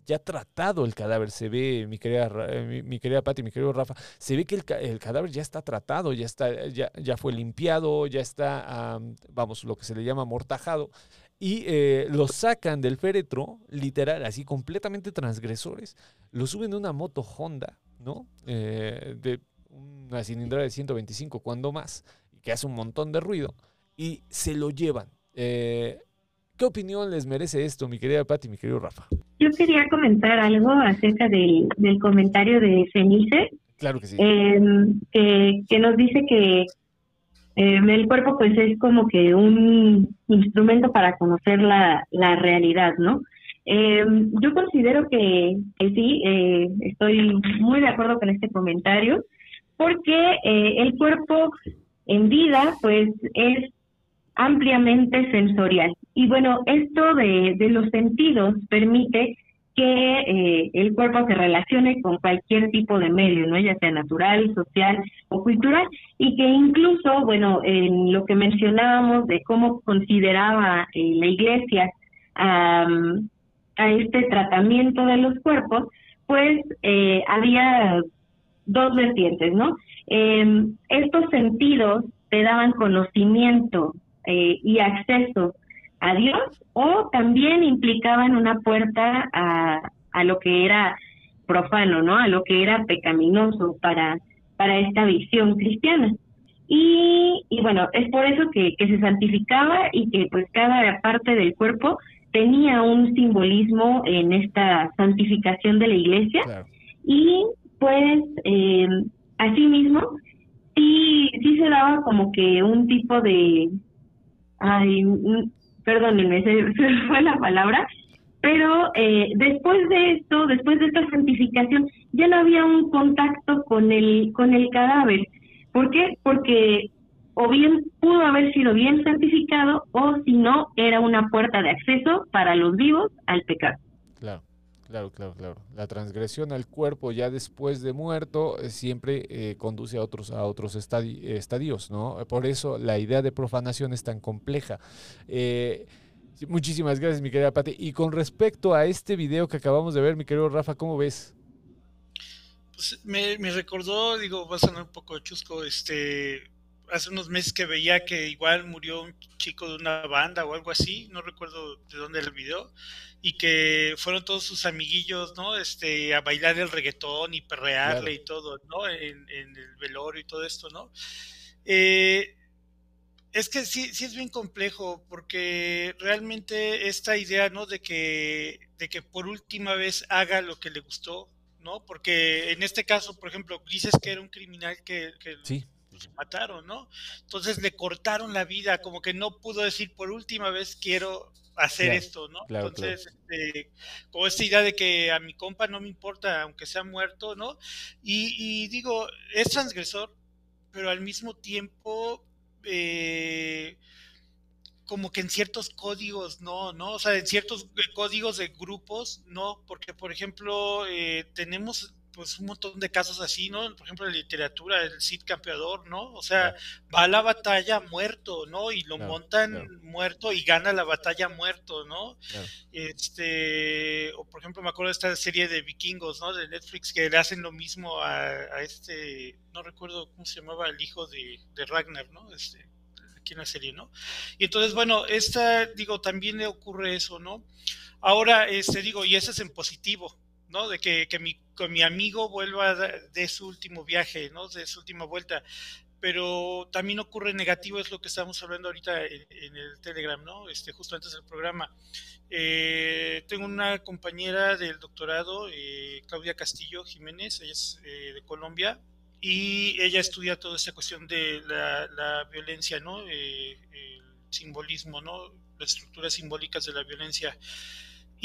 ya tratado el cadáver. Se ve, mi querida, eh, mi, querida Pati, mi querido Rafa, se ve que el, el cadáver ya está tratado, ya, está, ya, ya fue limpiado, ya está, am, vamos, lo que se le llama amortajado. Y eh, lo sacan del féretro, literal, así completamente transgresores. Lo suben a una moto Honda, ¿no? Eh, de una cilindrada de 125, cuando más, que hace un montón de ruido, y se lo llevan. ¿Qué opinión les merece esto, mi querida Pati, mi querido Rafa? Yo quería comentar algo acerca del, del comentario de Fenice, Claro que sí. eh, que, que nos dice que eh, el cuerpo pues es como que un instrumento para conocer la, la realidad, ¿no? Eh, yo considero que, que sí, eh, estoy muy de acuerdo con este comentario, porque eh, el cuerpo en vida pues es ampliamente sensorial. Y bueno, esto de, de los sentidos permite que eh, el cuerpo se relacione con cualquier tipo de medio, ¿no? Ya sea natural, social o cultural, y que incluso, bueno, en lo que mencionábamos de cómo consideraba eh, la iglesia a este tratamiento de los cuerpos, pues eh, había dos vertientes, ¿no? Eh, estos sentidos te daban conocimiento eh, y acceso a Dios o también implicaban una puerta a, a lo que era profano, ¿no? A lo que era pecaminoso para, para esta visión cristiana. Y, y bueno, es por eso que, que se santificaba y que pues cada parte del cuerpo tenía un simbolismo en esta santificación de la iglesia Claro. y pues eh, asimismo sí sí se daba como que un tipo de ay perdónenme se, se fue la palabra Pero eh, después de esto, después de esta santificación, ya no había un contacto con el, con el cadáver. ¿Por qué? Porque o bien pudo haber sido bien santificado o si no, era una puerta de acceso para los vivos al pecado. Claro. Claro, claro, claro. La transgresión al cuerpo ya después de muerto eh, siempre eh, conduce a otros, a otros estadios, ¿no? Por eso la idea de profanación es tan compleja. Eh, muchísimas gracias, mi querida Pati. Y con respecto a este video que acabamos de ver, mi querido Rafa, ¿cómo ves? Pues me, me recordó, digo, va a sonar un poco chusco, este, hace unos meses que veía que igual murió un chico de una banda o algo así, no recuerdo de dónde era el video, y que fueron todos sus amiguillos, ¿no? Este, a bailar el reggaetón y perrearle y todo, ¿no? En, el velorio y todo esto, ¿no? Eh, es que sí, sí es bien complejo, porque realmente esta idea, ¿no? De que, de que por última vez haga lo que le gustó, ¿no? Porque en este caso, por ejemplo, dices que era un criminal que, que sí mataron, ¿no? Entonces le cortaron la vida, como que no pudo decir por última vez quiero hacer esto, ¿no? Entonces, este, como esta idea de que a mi compa no me importa, aunque sea muerto, ¿no? Y, digo, es transgresor, pero al mismo tiempo, eh, como que en ciertos códigos, no, ¿no? O sea, en ciertos eh, códigos de grupos, no, porque, por ejemplo, eh, tenemos pues un montón de casos así, ¿no? Por ejemplo, en literatura, el Cid campeador, ¿no? O sea, va a la batalla muerto, ¿no? Y lo montan muerto y gana la batalla muerto, ¿no? Este, o por ejemplo, me acuerdo de esta serie de vikingos, ¿no? De Netflix, que le hacen lo mismo a, este, no recuerdo cómo se llamaba, el hijo de, de Ragnar, ¿no? Este, aquí en la serie, ¿no? Y entonces, bueno, esta, digo, también le ocurre eso, ¿no? Ahora, este, digo, y eso es en positivo, ¿no? De que, que mi, mi amigo vuelva de su último viaje, ¿no? De su última vuelta. Pero también ocurre negativo, es lo que estamos hablando ahorita en, el Telegram, ¿no? Este, justo antes del programa. Eh, tengo una compañera del doctorado, eh, Claudia Castillo Jiménez, ella es eh, de Colombia, y ella estudia toda esta cuestión de la, la violencia, ¿no? el simbolismo, ¿no? Las estructuras simbólicas de la violencia.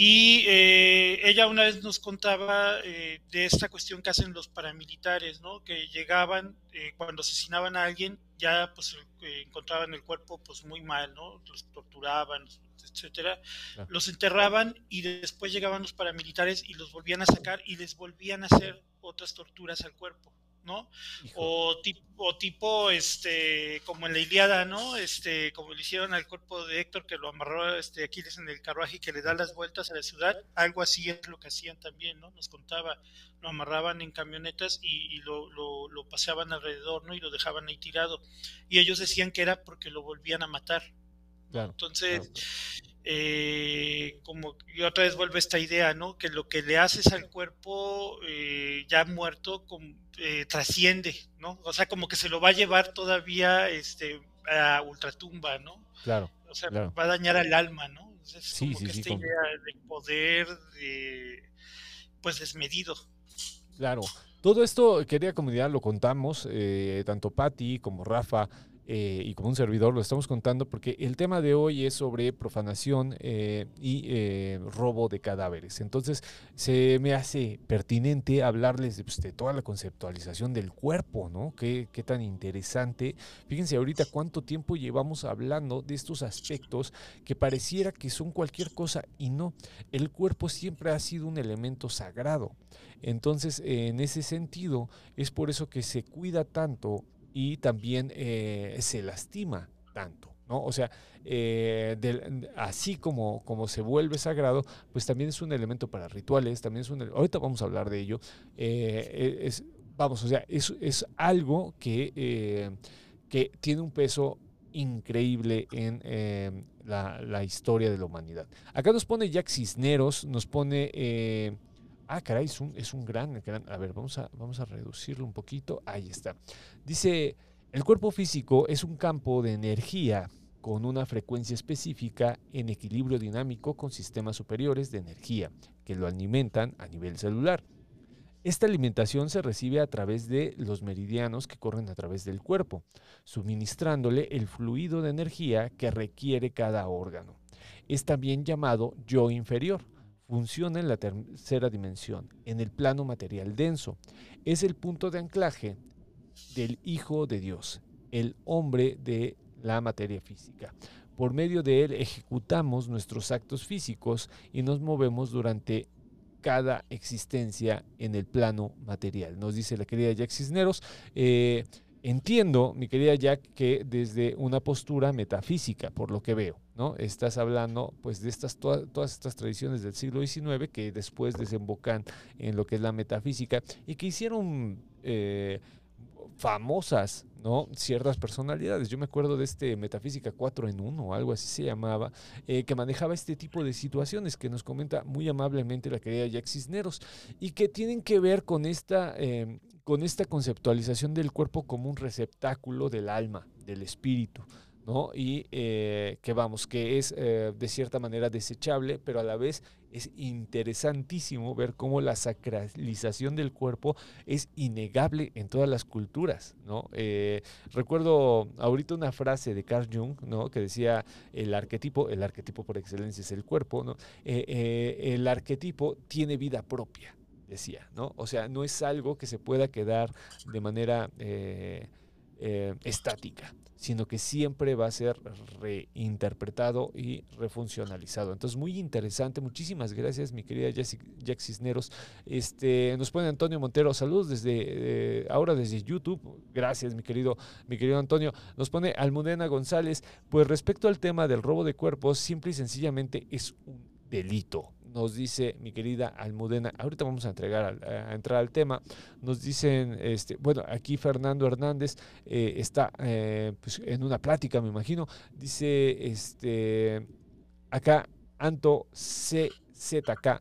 Y eh, ella una vez nos contaba eh, de esta cuestión que hacen los paramilitares, ¿no? Que llegaban, eh, cuando asesinaban a alguien, ya pues encontraban el cuerpo pues muy mal, ¿no? Los torturaban, etcétera. Los enterraban y después llegaban los paramilitares y los volvían a sacar y les volvían a hacer otras torturas al cuerpo. ¿No? O tipo, tipo, este, como en la Iliada, ¿no? Este, como le hicieron al cuerpo de Héctor, que lo amarró este, Aquiles en el carruaje y que le da las vueltas a la ciudad, algo así es lo que hacían también, ¿no? Nos contaba, lo amarraban en camionetas y, lo, lo, paseaban alrededor, ¿no? Y lo dejaban ahí tirado. Y ellos decían que era porque lo volvían a matar. Entonces, eh, como y otra vez vuelve esta idea, ¿no? Que lo que le haces al cuerpo eh, ya muerto eh, trasciende, ¿no? O sea, como que se lo va a llevar todavía este, a ultratumba, ¿no? Claro. O sea, va a dañar al alma, ¿no? Es como que esta idea de poder, pues desmedido. Claro. Todo esto, querida comunidad, lo contamos, tanto Patti como Rafa, eh, y como un servidor lo estamos contando porque el tema de hoy es sobre profanación eh, y eh, robo de cadáveres. Entonces se me hace pertinente hablarles pues, de, toda la conceptualización del cuerpo, ¿no? Qué, qué, tan interesante. Fíjense ahorita cuánto tiempo llevamos hablando de estos aspectos que pareciera que son cualquier cosa y no. El cuerpo siempre ha sido un elemento sagrado. Entonces, en ese sentido, es por eso que se cuida tanto y también eh, se lastima tanto. ¿no? O sea, eh, así como, como se vuelve sagrado, pues también es un elemento para rituales, también es un... Ahorita vamos a hablar de ello. Eh, e, es, vamos, o sea, es, es algo que, que tiene un peso increíble en la, la, historia de la humanidad. Acá nos pone Jack Cisneros, nos pone Ah, caray, es un, es un gran, A ver, vamos a, vamos a reducirlo un poquito. Ahí está. Dice, el cuerpo físico es un campo de energía con una frecuencia específica en equilibrio dinámico con sistemas superiores de energía que lo alimentan a nivel celular. Esta alimentación se recibe a través de los meridianos que corren a través del cuerpo, suministrándole el fluido de energía que requiere cada órgano. Es también llamado yo inferior funciona en la tercera dimensión, en el plano material denso. Es el punto de anclaje del Hijo de Dios, el hombre de la materia física. Por medio de él ejecutamos nuestros actos físicos y nos movemos durante cada existencia en el plano material. Nos dice la querida Jack Cisneros. Eh, entiendo, mi querida Jack, que desde una postura metafísica, por lo que veo, ¿no? Estás hablando pues de estas todas estas tradiciones del siglo XIX que después desembocan en lo que es la metafísica y que hicieron eh, famosas, ¿no? Ciertas personalidades. Yo me acuerdo de este Metafísica 4 en 1 o algo así se llamaba, eh, que manejaba este tipo de situaciones que nos comenta muy amablemente la querida Jack Cisneros y que tienen que ver con esta, em, con esta conceptualización del cuerpo como un receptáculo del alma, del espíritu. ¿No? Y eh, que vamos, que es eh, de cierta manera desechable, pero a la vez es interesantísimo ver cómo la sacralización del cuerpo es innegable en todas las culturas, ¿no? Eh, recuerdo ahorita una frase de Carl Jung, ¿no? Que decía el arquetipo, el arquetipo por excelencia es el cuerpo, ¿no? el arquetipo tiene vida propia, decía, ¿no? O sea, no es algo que se pueda quedar de manera estática sino que siempre va a ser reinterpretado y refuncionalizado. Entonces, muy interesante. Muchísimas gracias, mi querida Jack Cisneros. Este, nos pone Antonio Montero, saludos desde eh, ahora desde YouTube. Gracias, mi querido, mi querido Antonio. Nos pone Almudena González. Pues respecto al tema del robo de cuerpos, simple y sencillamente es un delito nos dice mi querida Almudena, ahorita vamos a entregar a, entrar al tema, nos dicen, este, bueno, aquí Fernando Hernández eh, está eh, pues, en una plática, me imagino, dice, este, acá, Anto CZK,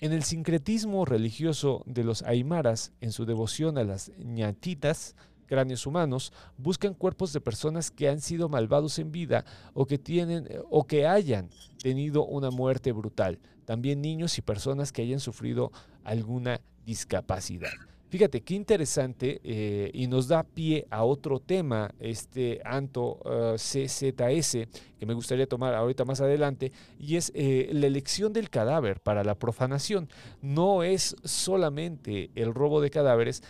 en el sincretismo religioso de los aymaras, en su devoción a las ñatitas, cráneos humanos, buscan cuerpos de personas que han sido malvados en vida o que tienen o que hayan tenido una muerte brutal también niños y personas que hayan sufrido alguna discapacidad. Fíjate qué interesante eh, y nos da pie a otro tema, este Anto eh, CZS, que me gustaría tomar ahorita más adelante, y es eh, la elección del cadáver para la profanación. No es solamente el robo de cadáveres,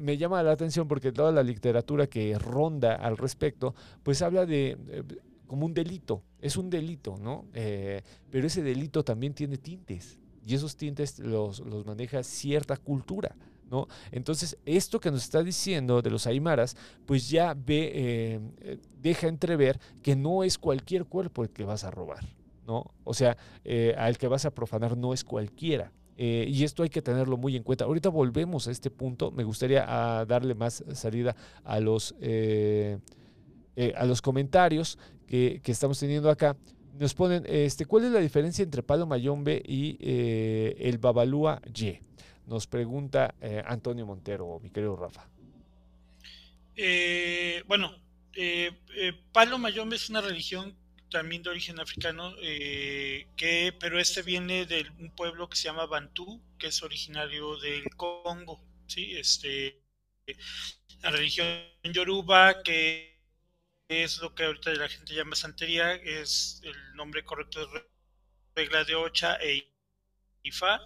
me llama la atención porque toda la literatura que ronda al respecto, pues habla de como un delito, es un delito, ¿no? Eh, pero ese delito también tiene tintes y esos tintes los, los maneja cierta cultura. ¿No? Entonces, esto que nos está diciendo de los aymaras, pues ya ve, eh, eh, deja entrever que no es cualquier cuerpo el que vas a robar, ¿no? O sea, al que vas a profanar no es cualquiera. y esto hay que tenerlo muy en cuenta. Ahorita volvemos a este punto. Me gustaría ah, darle más salida a los, a los comentarios que, estamos teniendo acá, nos ponen, este, ¿cuál es la diferencia entre palo mayombe y eh, el babalúa Y? Nos pregunta eh, Antonio Montero, mi querido Rafa. Eh, bueno, palo mayombe es una religión también de origen africano, que, pero este viene de un pueblo que se llama Bantú, que es originario del Congo, ¿sí? Este, la religión yoruba que es lo que ahorita la gente llama santería, es el nombre correcto de regla de Ocha e Ifa,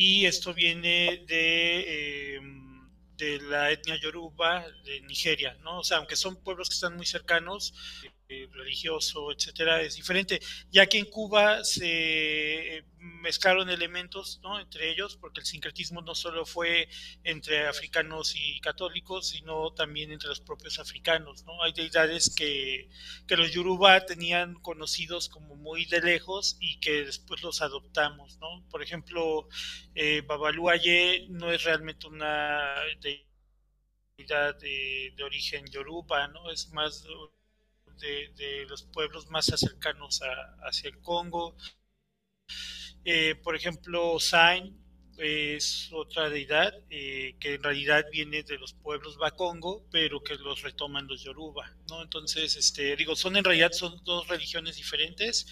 y esto viene de, em, de la etnia yoruba de Nigeria, ¿no? O sea, aunque son pueblos que están muy cercanos, eh, religioso, etcétera, es diferente. Ya que en Cuba se eh, mezclaron elementos ¿no? entre ellos, porque el sincretismo no solo fue entre africanos y católicos, sino también entre los propios africanos. ¿no? Hay deidades que, que los yoruba tenían conocidos como muy de lejos y que después los adoptamos. ¿no? Por ejemplo, eh, Babaluaye no es realmente una deidad de, de origen yoruba, ¿no? es más de, los pueblos más cercanos hacia el Congo. Eh, por ejemplo, Sain es otra deidad eh, que en realidad viene de los pueblos Bakongo, pero que los retoman los Yoruba, ¿no? Entonces, este, digo, son en realidad son dos religiones diferentes,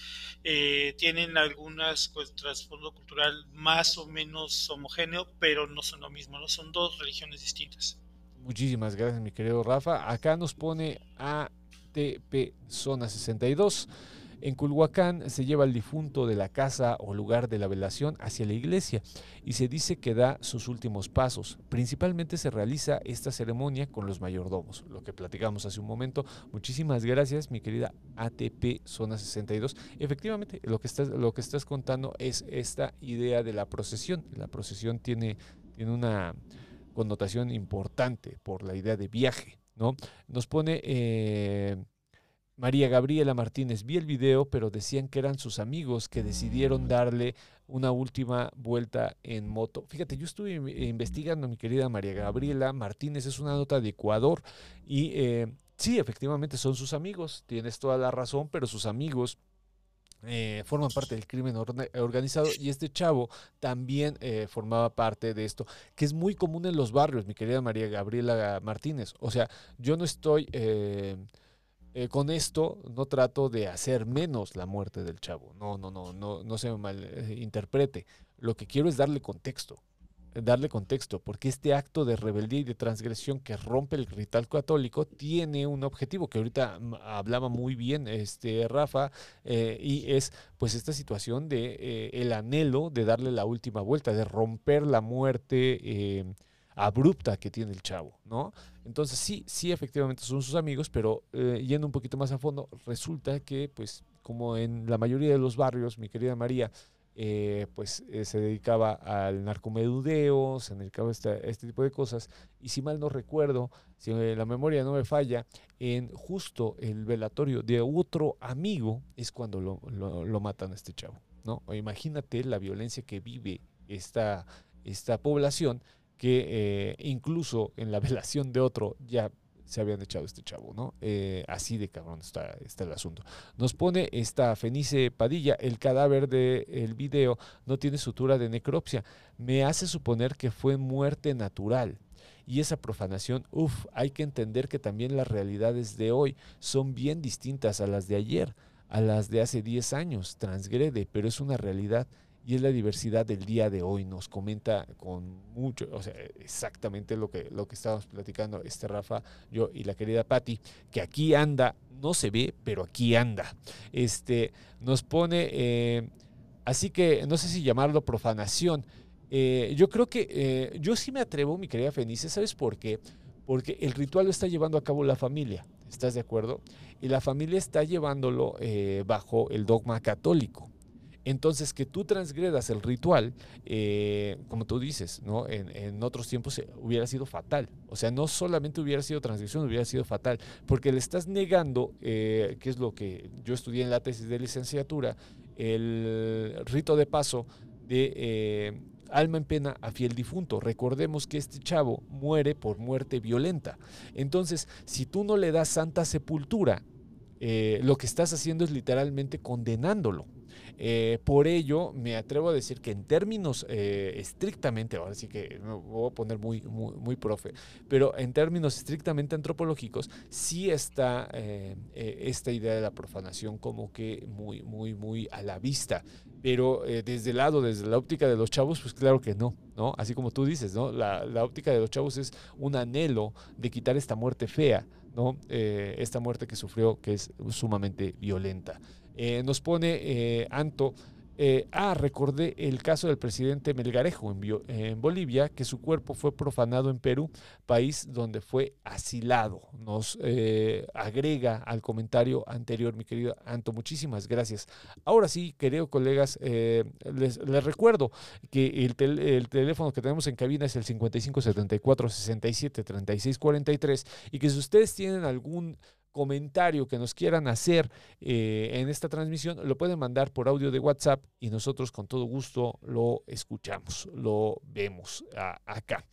eh, tienen algunas pues, trasfondo cultural más o menos homogéneo, pero no son lo mismo, ¿no? Son dos religiones distintas. Muchísimas gracias, mi querido Rafa. Acá nos pone a TP Zona 62. En Culhuacán se lleva el difunto de la casa o lugar de la velación hacia la iglesia y se dice que da sus últimos pasos. Principalmente se realiza esta ceremonia con los mayordomos, lo que platicamos hace un momento. Muchísimas gracias, mi querida ATP Zona 62. Efectivamente, lo que estás, lo que estás contando es esta idea de la procesión. La procesión tiene una connotación importante por la idea de viaje, ¿no? Nos pone... Eh, María Gabriela Martínez, vi el video, pero decían que eran sus amigos que decidieron darle una última vuelta en moto. Fíjate, yo estuve investigando, mi querida María Gabriela Martínez, es una nota de Ecuador y eh, sí, efectivamente son sus amigos, tienes toda la razón, pero sus amigos eh, forman parte del crimen organizado y este chavo también eh, formaba parte de esto, que es muy común en los barrios, mi querida María Gabriela Martínez. O sea, yo no estoy... Eh, con esto no trato de hacer menos la muerte del chavo. No, no, no, no, no se me malinterprete. Lo que quiero es darle contexto. Eh, darle contexto, porque este acto de rebeldía y de transgresión que rompe el ritual católico tiene un objetivo que ahorita mm, hablaba muy bien este Rafa eh, y es pues esta situación de el anhelo de darle la última vuelta, de romper la muerte abrupta que tiene el chavo, ¿no? Entonces sí, sí, efectivamente son sus amigos, pero eh, yendo un poquito más a fondo, resulta que, pues, como en la mayoría de los barrios, mi querida María, eh, pues eh, se dedicaba al narcomedudeo, se dedicaba a este, tipo de cosas, y si mal no recuerdo, si la memoria no me falla, en justo el velatorio de otro amigo es cuando lo, lo, matan a este chavo, ¿no? O imagínate la violencia que vive esta, esta población que eh, incluso en la velación de otro ya se habían echado este chavo, ¿no? Eh, así de cabrón está, el asunto. Nos pone esta Fenice Padilla, el cadáver del video no tiene sutura de necropsia. Me hace suponer que fue muerte natural. Y esa profanación, uff, hay que entender que también las realidades de hoy son bien distintas a las de ayer, a las de hace 10 años. Transgrede, pero es una realidad y es la diversidad del día de hoy. Nos comenta con mucho, o sea, exactamente lo que, lo que estábamos platicando este Rafa, yo y la querida Patti, que aquí anda, no se ve, pero aquí anda. Este, nos pone, eh, así que no sé si llamarlo profanación. Eh, yo creo que eh, yo sí me atrevo, mi querida Fenice, ¿sabes por qué? Porque el ritual lo está llevando a cabo la familia, ¿estás de acuerdo? Y la familia está llevándolo bajo el dogma católico. Entonces, que tú transgredas el ritual, eh, como tú dices, ¿no? En, otros tiempos eh, hubiera sido fatal. O sea, no solamente hubiera sido transgresión, hubiera sido fatal, porque le estás negando, eh, que es lo que yo estudié en la tesis de licenciatura, el rito de paso de alma en pena a fiel difunto. Recordemos que este chavo muere por muerte violenta. Entonces, si tú no le das santa sepultura, lo que estás haciendo es literalmente condenándolo. Eh, por ello, me atrevo a decir que en términos eh, estrictamente, ahora sí que me voy a poner muy, muy, profe, pero en términos estrictamente antropológicos, sí está eh, esta idea de la profanación como que muy, muy, muy a la vista. Pero desde el lado, desde la óptica de los chavos, pues claro que no, ¿no? Así como tú dices, ¿no? La, la óptica de los chavos es un anhelo de quitar esta muerte fea, ¿no? esta muerte que sufrió, que es sumamente violenta. Eh, nos pone eh, Anto, eh, ah, recordé el caso del presidente Melgarejo en, Bolivia, que su cuerpo fue profanado en Perú, país donde fue asilado. Nos agrega al comentario anterior, mi querido Anto. Muchísimas gracias. Ahora sí, queridos colegas, les, recuerdo que el, el, teléfono que tenemos en cabina es el 5574 67 36 43 y que si ustedes tienen algún comentario que nos quieran hacer eh, en esta transmisión, lo pueden mandar por audio de WhatsApp y nosotros con todo gusto lo escuchamos, lo vemos acá.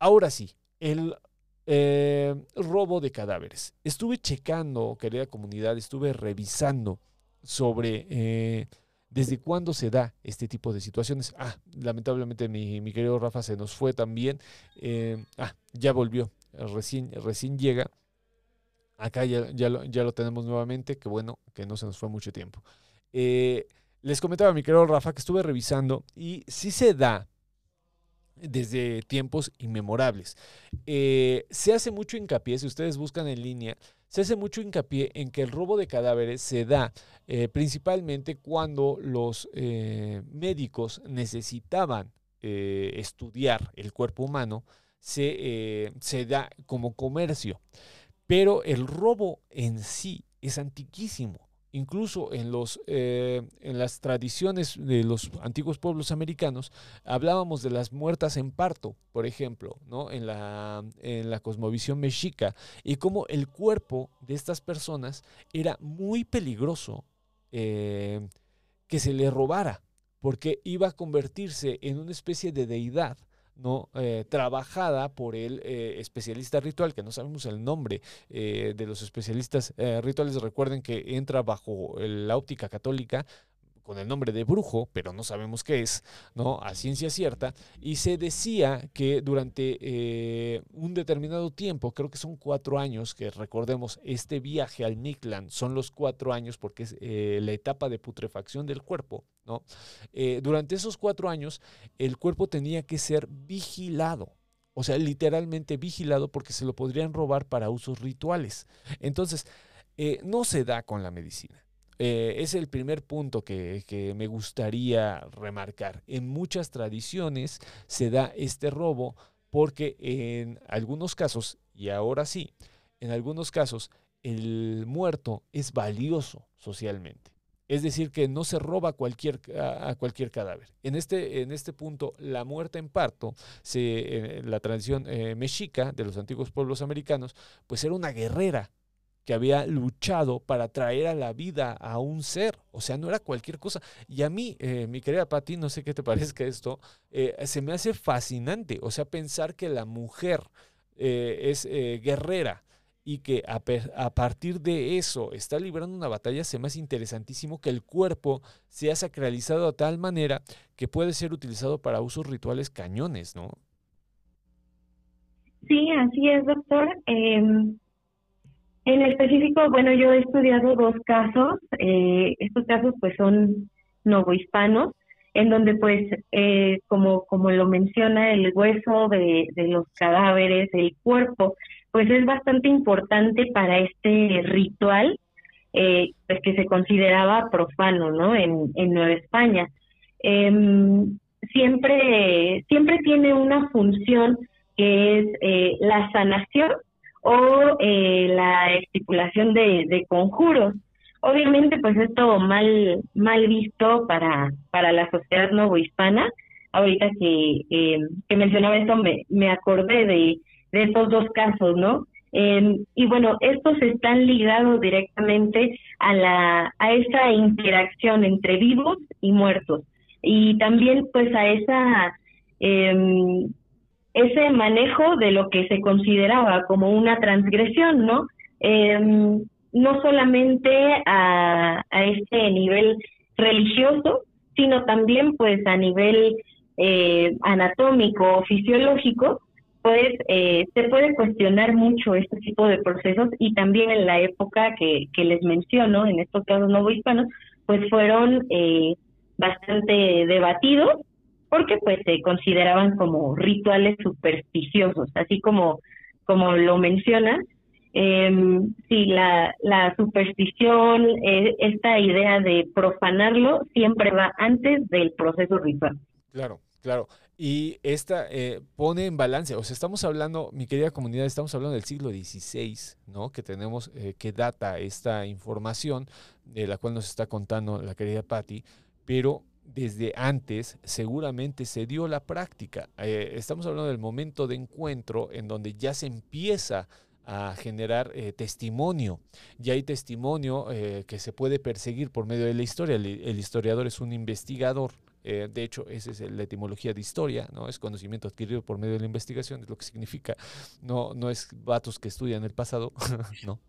Ahora sí, el eh, robo de cadáveres. Estuve checando, querida comunidad, estuve revisando sobre eh, desde cuándo se da este tipo de situaciones. Ah, lamentablemente mi, querido Rafa se nos fue también. ah, ya volvió, recién, recién llega Acá ya, lo, tenemos nuevamente, que bueno, que no se nos fue mucho tiempo. Eh, les comentaba mi querido Rafa que estuve revisando y sí se da desde tiempos inmemorables. Eh, se hace mucho hincapié, si ustedes buscan en línea, se hace mucho hincapié en que el robo de cadáveres se da eh, principalmente cuando los médicos necesitaban estudiar el cuerpo humano, se, se da como comercio. Pero el robo en sí es antiquísimo incluso en, los, eh, en las tradiciones de los antiguos pueblos americanos, hablábamos de las muertas en parto, por ejemplo, ¿no? en, la, en la cosmovisión mexica, y cómo el cuerpo de estas personas era muy peligroso eh, que se le robara, porque iba a convertirse en una especie de deidad ¿no? Eh, trabajada por el eh, especialista ritual, que no sabemos el nombre eh, de los especialistas rituales. Recuerden que entra bajo la óptica católica con el nombre de brujo, pero no sabemos qué es, ¿no? A ciencia cierta. Y se decía que durante eh, un determinado tiempo, creo que son cuatro años, que recordemos, este viaje al Mictlan son los cuatro años porque es eh, la etapa de putrefacción del cuerpo, ¿no? Eh, durante esos cuatro años, el cuerpo tenía que ser vigilado. O sea, literalmente vigilado porque se lo podrían robar para usos rituales. Entonces, no se da con la medicina. Eh, es el primer punto que, me gustaría remarcar. En muchas tradiciones se da este robo porque en algunos casos, y ahora sí, en algunos casos el muerto es valioso socialmente. Es decir, que no se roba cualquier, a, cualquier cadáver. En este, en este punto, la muerte en parto, se, la tradición eh, mexica de los antiguos pueblos americanos, pues era una guerrera que había luchado para traer a la vida a un ser. O sea, no era cualquier cosa. Y a mí, eh, mi querida Patti, no sé qué te parezca esto, eh, se me hace fascinante. O sea, pensar que la mujer eh, es guerrera y que a, a, partir de eso está librando una batalla, se me hace interesantísimo que el cuerpo sea sacralizado de tal manera que puede ser utilizado para usos rituales cañones, ¿no? Sí, así es, doctor. Em, en específico, bueno, yo he estudiado dos casos. Eh, estos casos pues son novohispanos, en donde pues, eh, como, como lo menciona, el hueso de, los cadáveres, el cuerpo, pues es bastante importante para este ritual, eh, pues que se consideraba profano, ¿no? En, en Nueva España. Em, siempre, siempre tiene una función que es eh, la sanación o eh, la estipulación de, conjuros. Obviamente, pues esto mal mal visto para para la sociedad novohispana. Ahorita que, eh, que mencionaba esto, me, me acordé de, de estos dos casos, ¿no? Eh, y bueno, estos están ligados directamente a la a esa interacción entre vivos y muertos y también pues a esa eh, ese manejo de lo que se consideraba como una transgresión, ¿no? Em, no solamente a, este nivel religioso, sino también pues a nivel eh, anatómico, fisiológico, pues eh, se puede cuestionar mucho este tipo de procesos y también en la época que, que les menciono, en estos casos novohispanos, pues fueron eh, bastante debatidos porque pues se consideraban como rituales supersticiosos, así como, como lo menciona. Eh, sí, la, la superstición, eh, esta idea de profanarlo, siempre va antes del proceso ritual. Claro, claro. Y esta eh, pone en balance, o sea, estamos hablando, mi querida comunidad, estamos hablando del siglo XVI, ¿no? Que tenemos, eh, que data esta información de la cual nos está contando la querida Patti, pero desde antes seguramente se dio la práctica. Eh, estamos hablando del momento de encuentro en donde ya se empieza a generar eh, testimonio. Ya hay testimonio eh, que se puede perseguir por medio de la historia. El, historiador es un investigador. de hecho, esa es la etimología de historia, ¿no? Es conocimiento adquirido por medio de la investigación, es lo que significa. No, no es vatos que estudian el pasado, ¿no?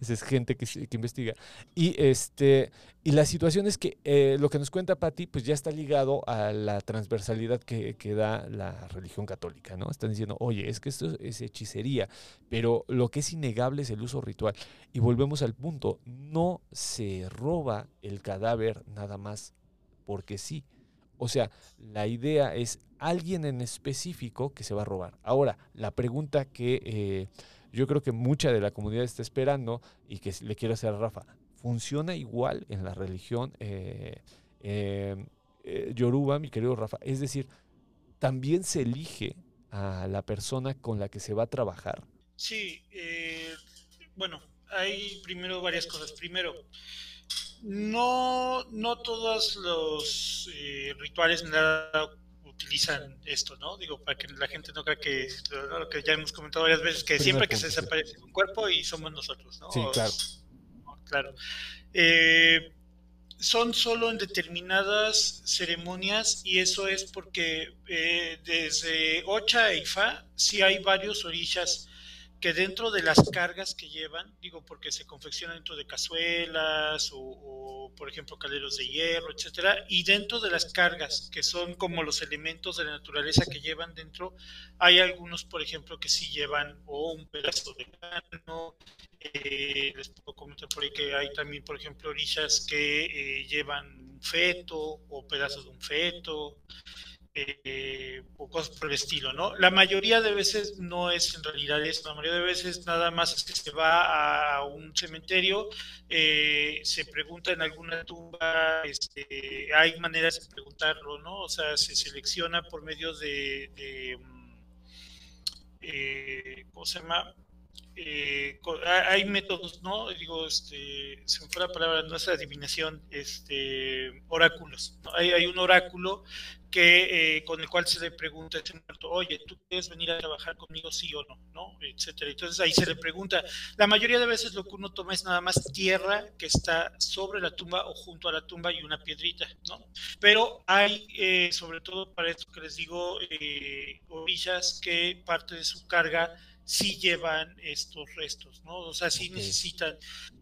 Esa es gente que, investiga. Y, este, y la situación es que eh, lo que nos cuenta Patti, pues ya está ligado a la transversalidad que, que, da la religión católica, ¿no? Están diciendo, oye, es que esto es hechicería, pero lo que es innegable es el uso ritual. Y volvemos al punto, no se roba el cadáver nada más porque sí. O sea, la idea es alguien en específico que se va a robar. Ahora, la pregunta que eh, yo creo que mucha de la comunidad está esperando y que le quiero hacer a Rafa, ¿funciona igual en la religión eh, eh, Yoruba, mi querido Rafa? Es decir, ¿también se elige a la persona con la que se va a trabajar? Sí, bueno, hay primero varias cosas. Primero, no, no todos los eh, rituales nada utilizan esto, ¿no? Digo, para que la gente no crea que lo que ya hemos comentado varias veces, que siempre que se desaparece un cuerpo y somos nosotros, ¿no? Sí, claro. claro. Eh, son solo en determinadas ceremonias y eso es porque eh, desde Ocha e Ifa sí hay varios orillas que dentro de las cargas que llevan, digo porque se confeccionan dentro de cazuelas o, por ejemplo calderos de hierro, etcétera, y dentro de las cargas que son como los elementos de la naturaleza que llevan dentro, hay algunos, por ejemplo, que sí llevan o un pedazo de grano, eh, les puedo comentar por ahí que hay también, por ejemplo, orillas que eh, llevan un feto o pedazos de un feto eh, o cosas por el estilo, ¿no? La mayoría de veces no es en realidad eso, la mayoría de veces nada más es que se va a un cementerio, eh, se pregunta en alguna tumba, este, hay maneras de preguntarlo, ¿no? O sea, se selecciona por medio de, mm, eh, ¿cómo se llama? Eh, hay métodos, ¿no? Digo, este, se me fue la palabra, no es adivinación, este, oráculos. Hay, hay, un oráculo que, eh, con el cual se le pregunta a este muerto, oye, ¿tú quieres venir a trabajar conmigo, sí o no? ¿no? Etcétera. Entonces ahí se le pregunta. La mayoría de veces lo que uno toma es nada más tierra que está sobre la tumba o junto a la tumba y una piedrita, ¿no? Pero hay, eh, sobre todo para esto que les digo, orillas que parte de su carga sí llevan estos restos, ¿no? O sea, sí necesitan.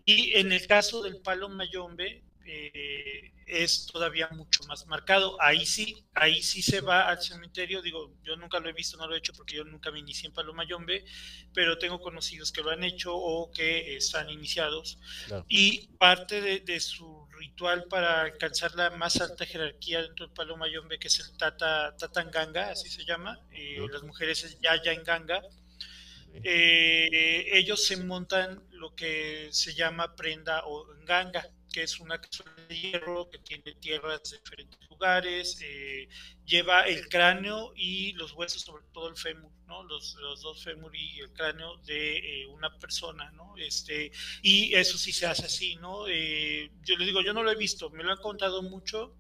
Y en el caso del palo mayombe, eh, es todavía mucho más marcado. Ahí sí, ahí sí se va al cementerio. Digo, yo nunca lo he visto, no lo he hecho porque yo nunca me inicié en Palo Mayombe, pero tengo conocidos que lo han hecho o que están iniciados. Y parte de, su ritual para alcanzar la más alta jerarquía dentro del Palo Mayombe, que es el Tata, Tatanganga, así se llama, eh, las mujeres es Yaya en Ganga eh, ellos se montan lo que se llama prenda o ganga, que es una cazuela de hierro que tiene tierras de diferentes lugares, eh, lleva el cráneo y los huesos, sobre todo el fémur, ¿no? Los, dos fémur y el cráneo de eh, una persona, ¿no? Este, y eso sí se hace así, ¿no? yo les digo, yo no lo he visto, me lo han contado mucho,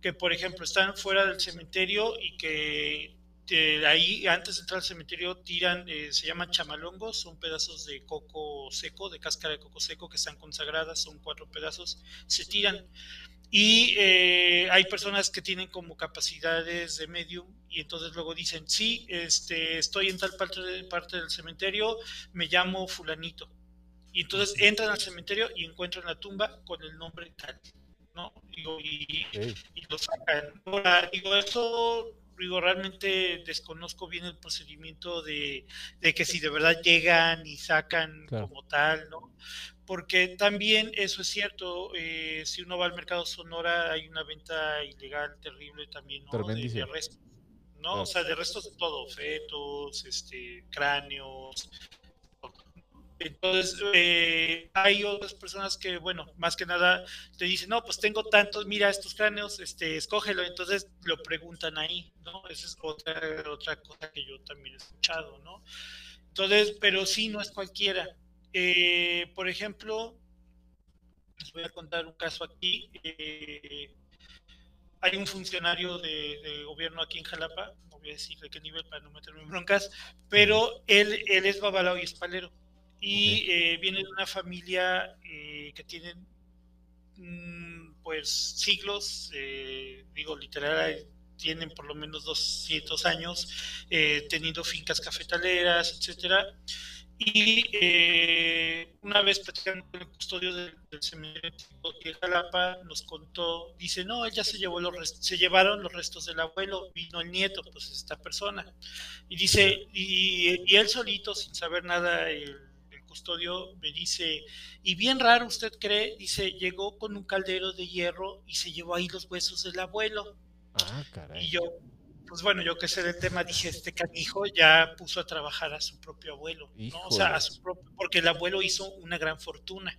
que por ejemplo están fuera del cementerio y que de ahí, antes de entrar al cementerio, tiran, eh, se llaman chamalongos, son pedazos de coco seco, de cáscara de coco seco que están consagradas, son cuatro pedazos, se tiran. Y eh, hay personas que tienen como capacidades de medium y entonces luego dicen, sí, este, estoy en tal parte, de, parte del cementerio, me llamo fulanito. Y entonces entran al cementerio y encuentran la tumba con el nombre tal. ¿no? Digo, y, y, lo sacan. Ahora, digo, eso digo, realmente desconozco bien el procedimiento de, que si de verdad llegan y sacan como tal, ¿no? Porque también eso es cierto, eh, si uno va al mercado Sonora hay una venta ilegal terrible también, ¿no? De, restos, ¿no? O sea, de restos de todo, fetos, este, cráneos, entonces, eh, hay otras personas que, bueno, más que nada te dicen, no, pues tengo tantos, mira estos cráneos, este, escógelo, entonces lo preguntan ahí, ¿no? Esa es otra, otra cosa que yo también he escuchado, ¿no? Entonces, pero sí, no es cualquiera. Eh, por ejemplo, les voy a contar un caso aquí. Eh, hay un funcionario de, gobierno aquí en Jalapa, no voy a decir de qué nivel para no meterme en broncas, pero él, él es babalao y espalero y eh, viene de una familia eh, que tiene mm, pues siglos, eh, digo literal, tienen por lo menos 200 años teniendo fincas cafetaleras, etcétera. Y una vez platicando con el custodio del, cementerio de Jalapa, nos contó, dice, no, ella se llevó los se llevaron los restos del abuelo, vino el nieto, pues esta persona. Y dice, y, y él solito, sin saber nada, el, custodio me dice, y bien raro usted cree, dice, llegó con un caldero de hierro y se llevó ahí los huesos del abuelo. Ah, caray. Y yo, pues bueno, yo que sé del tema, dije, este canijo ya puso a trabajar a su propio abuelo, ¿no? O sea, a su propio, porque el abuelo hizo una gran fortuna.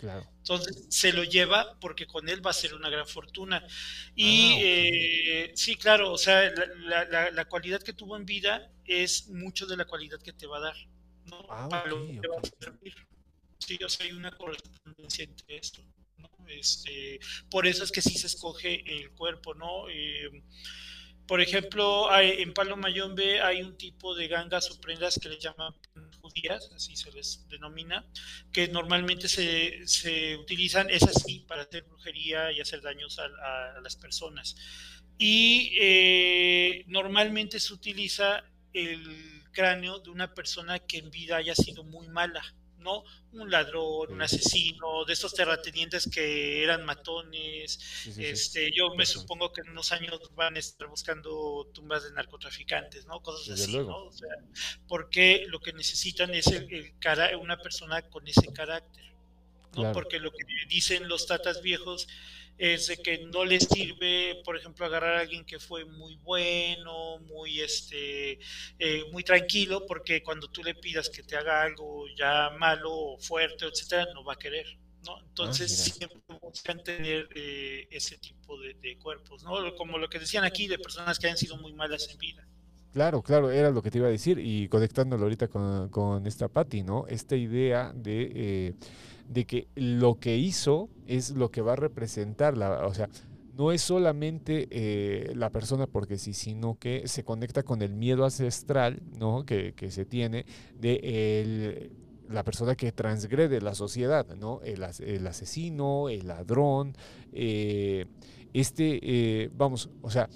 Claro. Entonces se lo lleva porque con él va a ser una gran fortuna. Y Ah, eh, sí, claro, o sea, la- la- la cualidad que tuvo en vida es mucho de la cualidad que te va a dar, ¿no? Ah, Para lo va a servir. Sí, o sea, hay una correspondencia entre esto, ¿no? Este, por eso es que sí se escoge el cuerpo, ¿no? Eh, por ejemplo, hay- en Palo Mayombe hay un tipo de gangas o prendas que le llaman judías, así se les denomina, que normalmente se, se utilizan, es así, para hacer brujería y hacer daños a, a- a las personas. Y eh, normalmente se utiliza el cráneo de una persona que en vida haya sido muy mala, ¿no? Un ladrón, un asesino, de estos terratenientes que eran matones, Sí, sí, sí. este, yo me supongo que en unos años van a estar buscando tumbas de narcotraficantes, ¿no? Cosas Desde así, luego. ¿no? O sea, porque lo que necesitan es el, el cara- una persona con ese carácter, ¿no? Claro. Porque lo que dicen los tatas viejos es de que no les sirve, por ejemplo, agarrar a alguien que fue muy bueno, muy este, eh, muy tranquilo, porque cuando tú le pidas que te haga algo ya malo o fuerte, etcétera, no va a querer. ¿no? Entonces Ah, siempre buscan tener eh, ese tipo de, de cuerpos, ¿no? Como lo que decían aquí de personas que han sido muy malas en vida. Claro, claro, era lo que te iba a decir y conectándolo ahorita con, con esta Patti, ¿no? Esta idea de, eh, de que lo que hizo es lo que va a representar, o sea, no es solamente eh, la persona porque sí, sino que se conecta con el miedo ancestral, ¿no? Que, que se tiene de el- la persona que transgrede la sociedad, ¿no? El, as- el asesino, el ladrón, eh, este, vamos, o sea,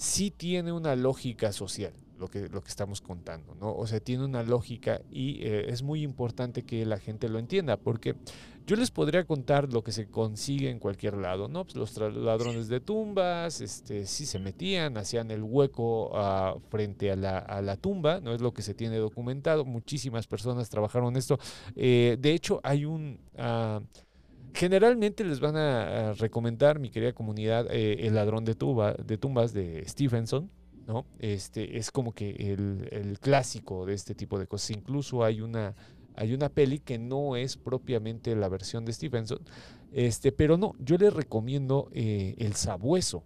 sí tiene una lógica social lo que, lo que estamos contando, ¿no? O sea, tiene una lógica y eh, es muy importante que la gente lo entienda, porque yo les podría contar lo que se consigue en cualquier lado, ¿no? Pues los ladrones de tumbas, este, sí se metían, hacían el hueco ah, frente a la, a la tumba, ¿no? Es lo que se tiene documentado, muchísimas personas trabajaron esto. Eh, de hecho, hay un... ah, Generalmente les van a, recomendar, mi querida comunidad, eh, El ladrón de, tumbas de Stephenson, ¿no? Este es como que el, clásico de este tipo de cosas. Incluso hay una, hay una peli que no es propiamente la versión de Stephenson, este, pero no, yo les recomiendo eh, El Sabueso,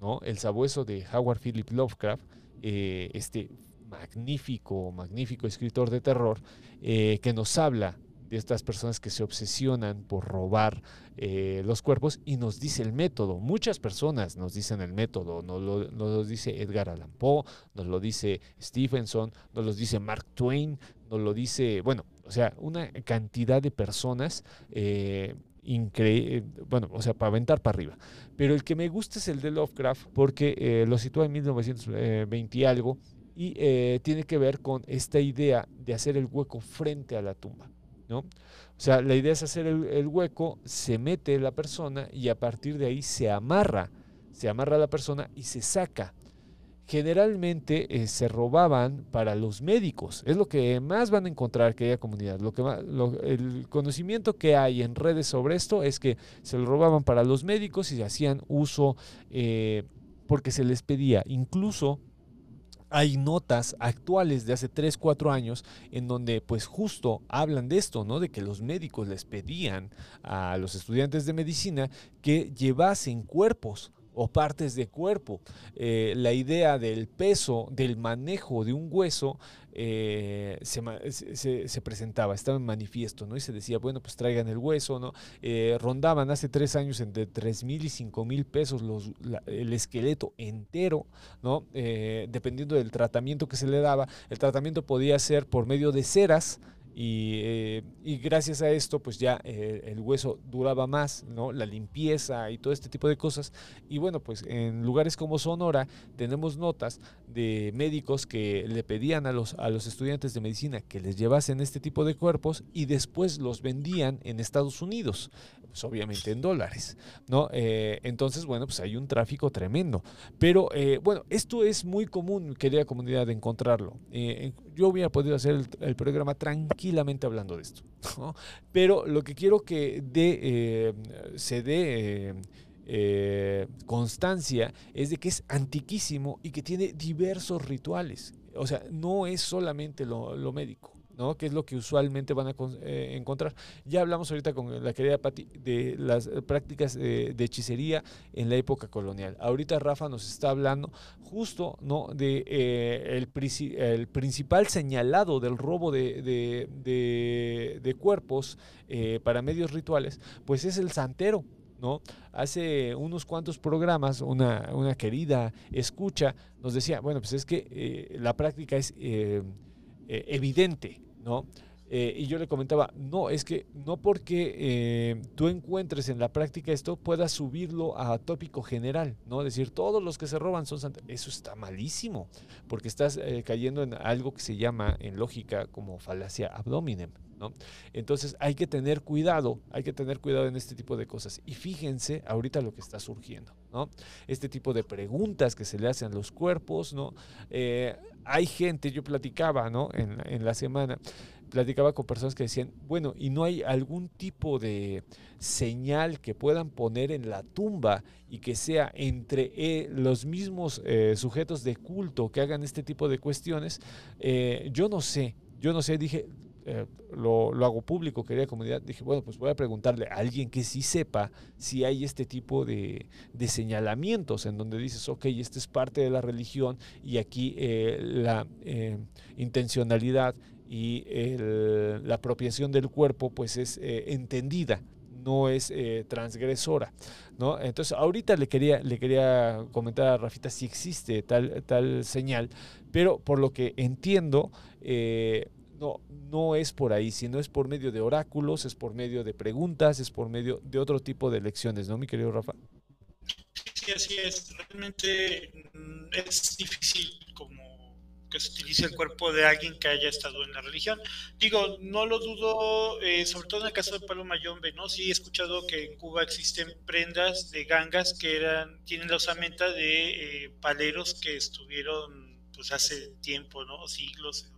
¿no? El Sabueso de Howard Philip Lovecraft, eh, este magnífico, magnífico escritor de terror, que nos habla de estas personas que se obsesionan por robar eh, los cuerpos y nos dice el método. Muchas personas nos dicen el método, nos lo, nos lo dice Edgar Allan Poe, nos lo dice Stephenson, nos lo dice Mark Twain, nos lo dice, bueno, o sea, una cantidad de personas eh, increíble, bueno, o sea, para aventar para arriba. Pero el que me gusta es el de Lovecraft porque eh, lo sitúa en 1920 y algo y eh, tiene que ver con esta idea de hacer el hueco frente a la tumba. O sea, la idea es hacer el, hueco, se mete la persona y a partir de ahí se amarra, se amarra la persona y se saca. Generalmente eh, se robaban para los médicos, es lo que más van a encontrar aquella comunidad. Lo que más, lo, el conocimiento que hay en redes sobre esto es que se lo robaban para los médicos y hacían uso eh, porque se les pedía. Incluso hay notas actuales de hace 3, 4 años en donde pues justo hablan de esto, ¿no? De que los médicos les pedían a los estudiantes de medicina que llevasen cuerpos o partes de cuerpo. Eh, la idea del peso, del manejo de un hueso, eh, se, se, se, presentaba, estaba en manifiesto, ¿no? Y se decía, bueno, pues traigan el hueso, ¿no? Eh, rondaban hace tres años entre tres mil y cinco mil pesos los, el esqueleto entero, ¿no? Dependiendo del tratamiento que se le daba. El tratamiento podía ser por medio de ceras, y, eh, y, gracias a esto pues ya eh, el hueso duraba más, ¿no? La limpieza y todo este tipo de cosas. Y bueno, pues en lugares como Sonora tenemos notas de médicos que le pedían a los, a los estudiantes de medicina que les llevasen este tipo de cuerpos y después los vendían en Estados Unidos, pues obviamente en dólares, ¿no? Eh, entonces, bueno, pues hay un tráfico tremendo. Pero eh, bueno, esto es muy común, querida comunidad, de encontrarlo. Eh, yo hubiera podido hacer el, el programa tranquilamente hablando de esto. Pero lo que quiero que eh, se dé eh, constancia es de que es antiquísimo y que tiene diversos rituales. O sea, no es solamente lo médico. ¿No? Que es lo que usualmente van a eh, encontrar. Ya hablamos ahorita con la querida Patti de las prácticas de hechicería en la época colonial. Ahorita Rafa nos está hablando justo, ¿no? De eh, el, el, principal señalado del robo de, de, cuerpos eh, para medios rituales, pues es el santero, ¿no? Hace unos cuantos programas, una, una, querida escucha nos decía, bueno, pues es que la práctica es evidente, ¿no? Eh, y yo le comentaba, no, es que no porque eh, tú encuentres en la práctica esto, puedas subirlo a tópico general, ¿no? Decir, todos los que se roban son santos. Eso está malísimo, porque estás eh, cayendo en algo que se llama en lógica como falacia abdominem, ¿no? Entonces hay que tener cuidado, hay que tener cuidado en este tipo de cosas. Y fíjense ahorita lo que está surgiendo, ¿no? Este tipo de preguntas que se le hacen a los cuerpos, ¿no? hay gente, yo platicaba, ¿no? En, en la semana, platicaba con personas que decían, bueno, ¿y no hay algún tipo de señal que puedan poner en la tumba y que sea entre eh, los mismos eh, sujetos de culto que hagan este tipo de cuestiones? Eh, yo no sé, yo no sé, dije, lo, lo, hago público, quería comunidad, dije, bueno, pues voy a preguntarle a alguien que sí sepa si hay este tipo de, de señalamientos en donde dices, ok, este es parte de la religión y aquí la intencionalidad y la apropiación del cuerpo pues es eh, entendida, no es eh, transgresora. ¿no? Entonces ahorita le quería, le quería comentar a Rafita si existe tal, tal señal, pero por lo que entiendo, eh, no, no es por ahí, sino es por medio de oráculos, es por medio de preguntas, es por medio de otro tipo de lecciones, ¿no, mi querido Rafa? Sí, así es. Realmente mm, es difícil como que se utilice el cuerpo de alguien que haya estado en la religión. Digo, no lo dudo, eh, sobre todo en el caso de Palo Mayombe, ¿no? Sí he escuchado que en Cuba existen prendas de gangas que eran, tienen la osamenta de eh, paleros que estuvieron pues hace tiempo, ¿no? Siglos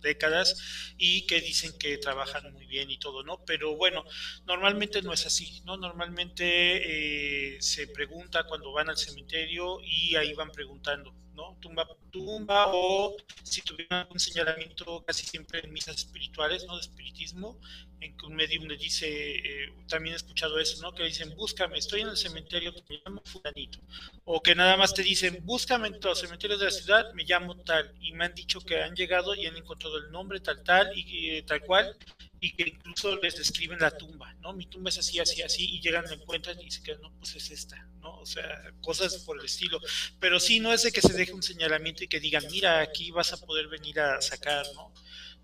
décadas y que dicen que trabajan muy bien y todo, ¿no? Pero bueno, normalmente no es así, ¿no? Normalmente eh, se pregunta cuando van al cementerio y ahí van preguntando, ¿no? Tumba tumba o si tuvieran un señalamiento casi siempre en misas espirituales, ¿no? De espiritismo, en que un medium le dice, eh, también he escuchado eso, ¿no? Que dicen, búscame, estoy en el cementerio, me llamo fulanito. O que nada más te dicen, búscame en los cementerios de la ciudad, me llamo tal. Y me han dicho que han llegado y han encontrado el nombre tal, tal, y eh, tal cual, y que incluso les describen la tumba, ¿no? Mi tumba es así, así, así, y llegan, la encuentran y dicen que no, pues es esta, ¿no? O sea, cosas por el estilo. Pero sí, no es de que se deje un señalamiento y que digan, mira, aquí vas a poder venir a sacar, ¿no?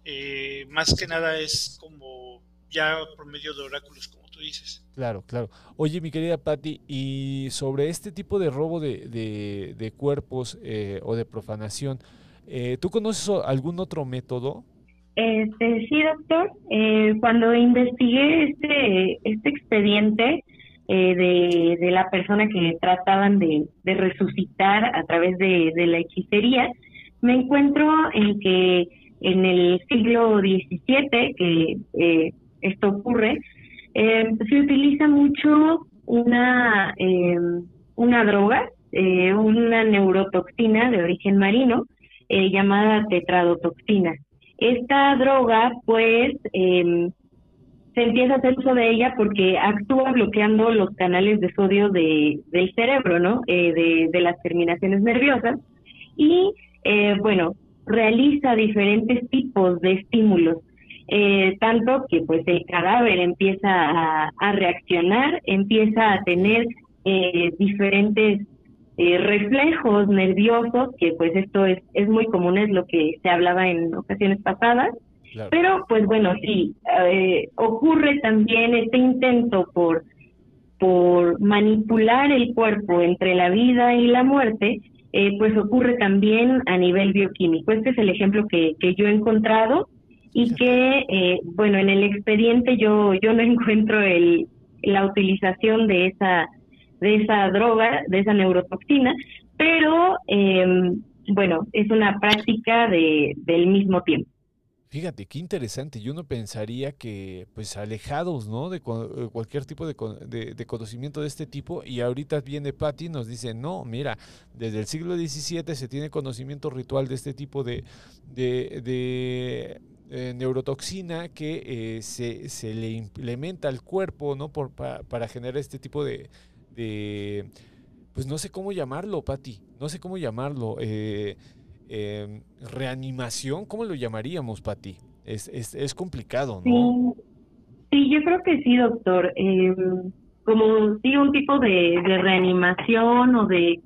Eh, más que nada es como ya por medio de oráculos, como tú dices. Claro, claro. Oye, mi querida Patti, y sobre este tipo de robo de, de, cuerpos eh, o de profanación, eh, ¿tú conoces algún otro método? Este, sí, doctor. cuando investigué este, este expediente de, de, la persona que trataban de, de resucitar a través de, de la hechicería, me encuentro en que en el siglo XVII, que eh, esto ocurre, eh, se utiliza mucho una, eh, una droga, una neurotoxina de origen marino, llamada tetradotoxina. Esta droga, pues, em, se empieza a hacer uso de ella porque actúa bloqueando los canales de sodio de, del cerebro, ¿no? de, de las terminaciones nerviosas. Y, bueno, realiza diferentes tipos de estímulos, eh, tanto que pues el cadáver empieza a, reaccionar, empieza a tener eh, diferentes eh, reflejos nerviosos, que pues esto es, es muy común, es lo que se hablaba en ocasiones pasadas, pero pues bueno, sí, ocurre también este intento por, por manipular el cuerpo entre la vida y la muerte, eh, pues ocurre también a nivel bioquímico. Este es el ejemplo que, que yo he encontrado y que, eh, bueno, en el expediente yo, yo no encuentro el, la utilización de esa, de esa droga, de esa neurotoxina, pero, em, bueno, es una práctica de, del mismo tiempo. Fíjate, qué interesante. Yo no pensaría que, pues, alejados, ¿no? De eh, cualquier tipo de, conocimiento de este tipo. Y ahorita viene Patty y nos dice, no, mira, desde el siglo XVII se tiene conocimiento ritual de este tipo de, de, eh, neurotoxina que eh, se, le implementa al cuerpo, ¿no? Por, para, generar este tipo de, pues, no sé cómo llamarlo, Patty. No sé cómo llamarlo. Em, reanimación, ¿cómo lo llamaríamos, Pati? Es, es, es complicado, ¿no? Sí. yo creo que sí, doctor. Em, como sí, un tipo de, reanimación o de,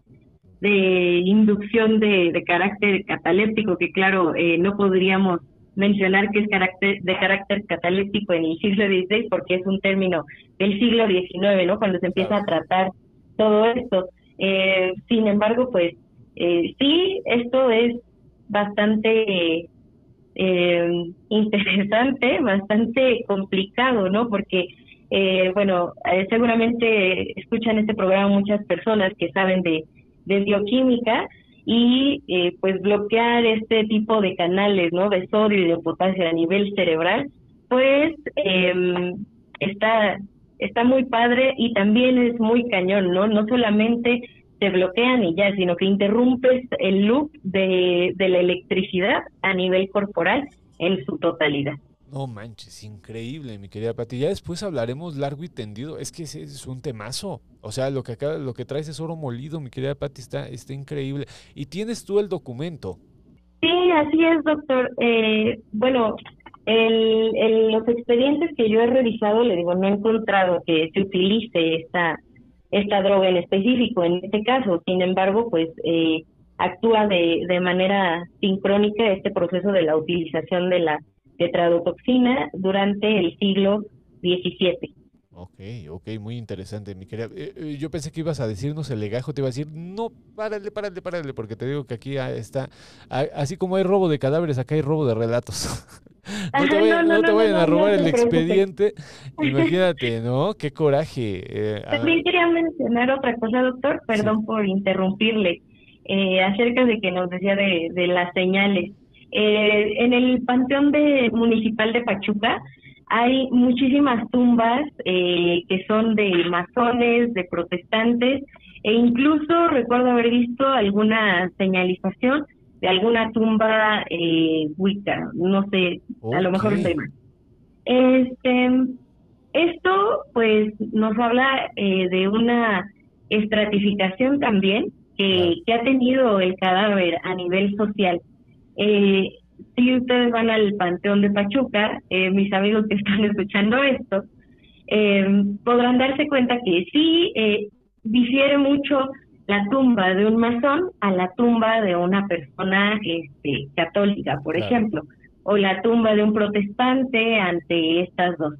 de inducción de, de carácter cataléptico, que claro, eh, no podríamos mencionar que es carácter, de carácter cataléptico en el siglo XVI, porque es un término del siglo XIX, ¿no? Cuando se empieza a tratar todo esto. Eh, sin embargo, pues eh, sí, esto es bastante eh, interesante, bastante complicado, ¿no? Porque, eh, bueno, eh, seguramente escuchan este programa muchas personas que saben de, de bioquímica y pues bloquear este tipo de canales, ¿no? De sodio y de potasio a nivel cerebral, pues em, está está muy padre y también es muy cañón, ¿no? No solamente te bloquean y ya, sino que interrumpes el loop de, la electricidad a nivel corporal en su totalidad. No manches, increíble, mi querida Pati. Ya después hablaremos largo y tendido. Es que es, es un temazo. O sea, lo que acá, lo que traes es oro molido, mi querida Pati, está, está increíble. ¿Y tienes tú el documento? Sí, así es, doctor. Eh, bueno, el, los expedientes que yo he revisado, le digo, no he encontrado que se utilice esta esta droga en específico en este caso. Sin embargo, pues eh, actúa de, de manera sincrónica este proceso de la utilización de la tetradotoxina durante el siglo XVII. Ok, ok, muy interesante, mi querida. Eh, eh, yo pensé que ibas a decirnos el legajo, te iba a decir, no, párale, párale, párale, porque te digo que aquí está, así como hay robo de cadáveres, acá hay robo de relatos. no te, vayan, a robar el expediente. Imagínate, ¿no? Qué coraje. Eh, También quería mencionar otra cosa, doctor, perdón por interrumpirle, acerca de que nos decía de, de las señales. en el Panteón de Municipal de Pachuca, hay muchísimas tumbas eh, que son de masones, de protestantes, e incluso recuerdo haber visto alguna señalización de alguna tumba eh, wicca, no sé, a lo mejor estoy mal. Este, esto pues nos habla eh, de una estratificación también que, que ha tenido el cadáver a nivel social. Eh, si ustedes van al Panteón de Pachuca, eh, mis amigos que están escuchando esto, eh, podrán darse cuenta que sí eh, difiere mucho la tumba de un masón a la tumba de una persona este, católica, por ejemplo, o la tumba de un protestante ante estas dos.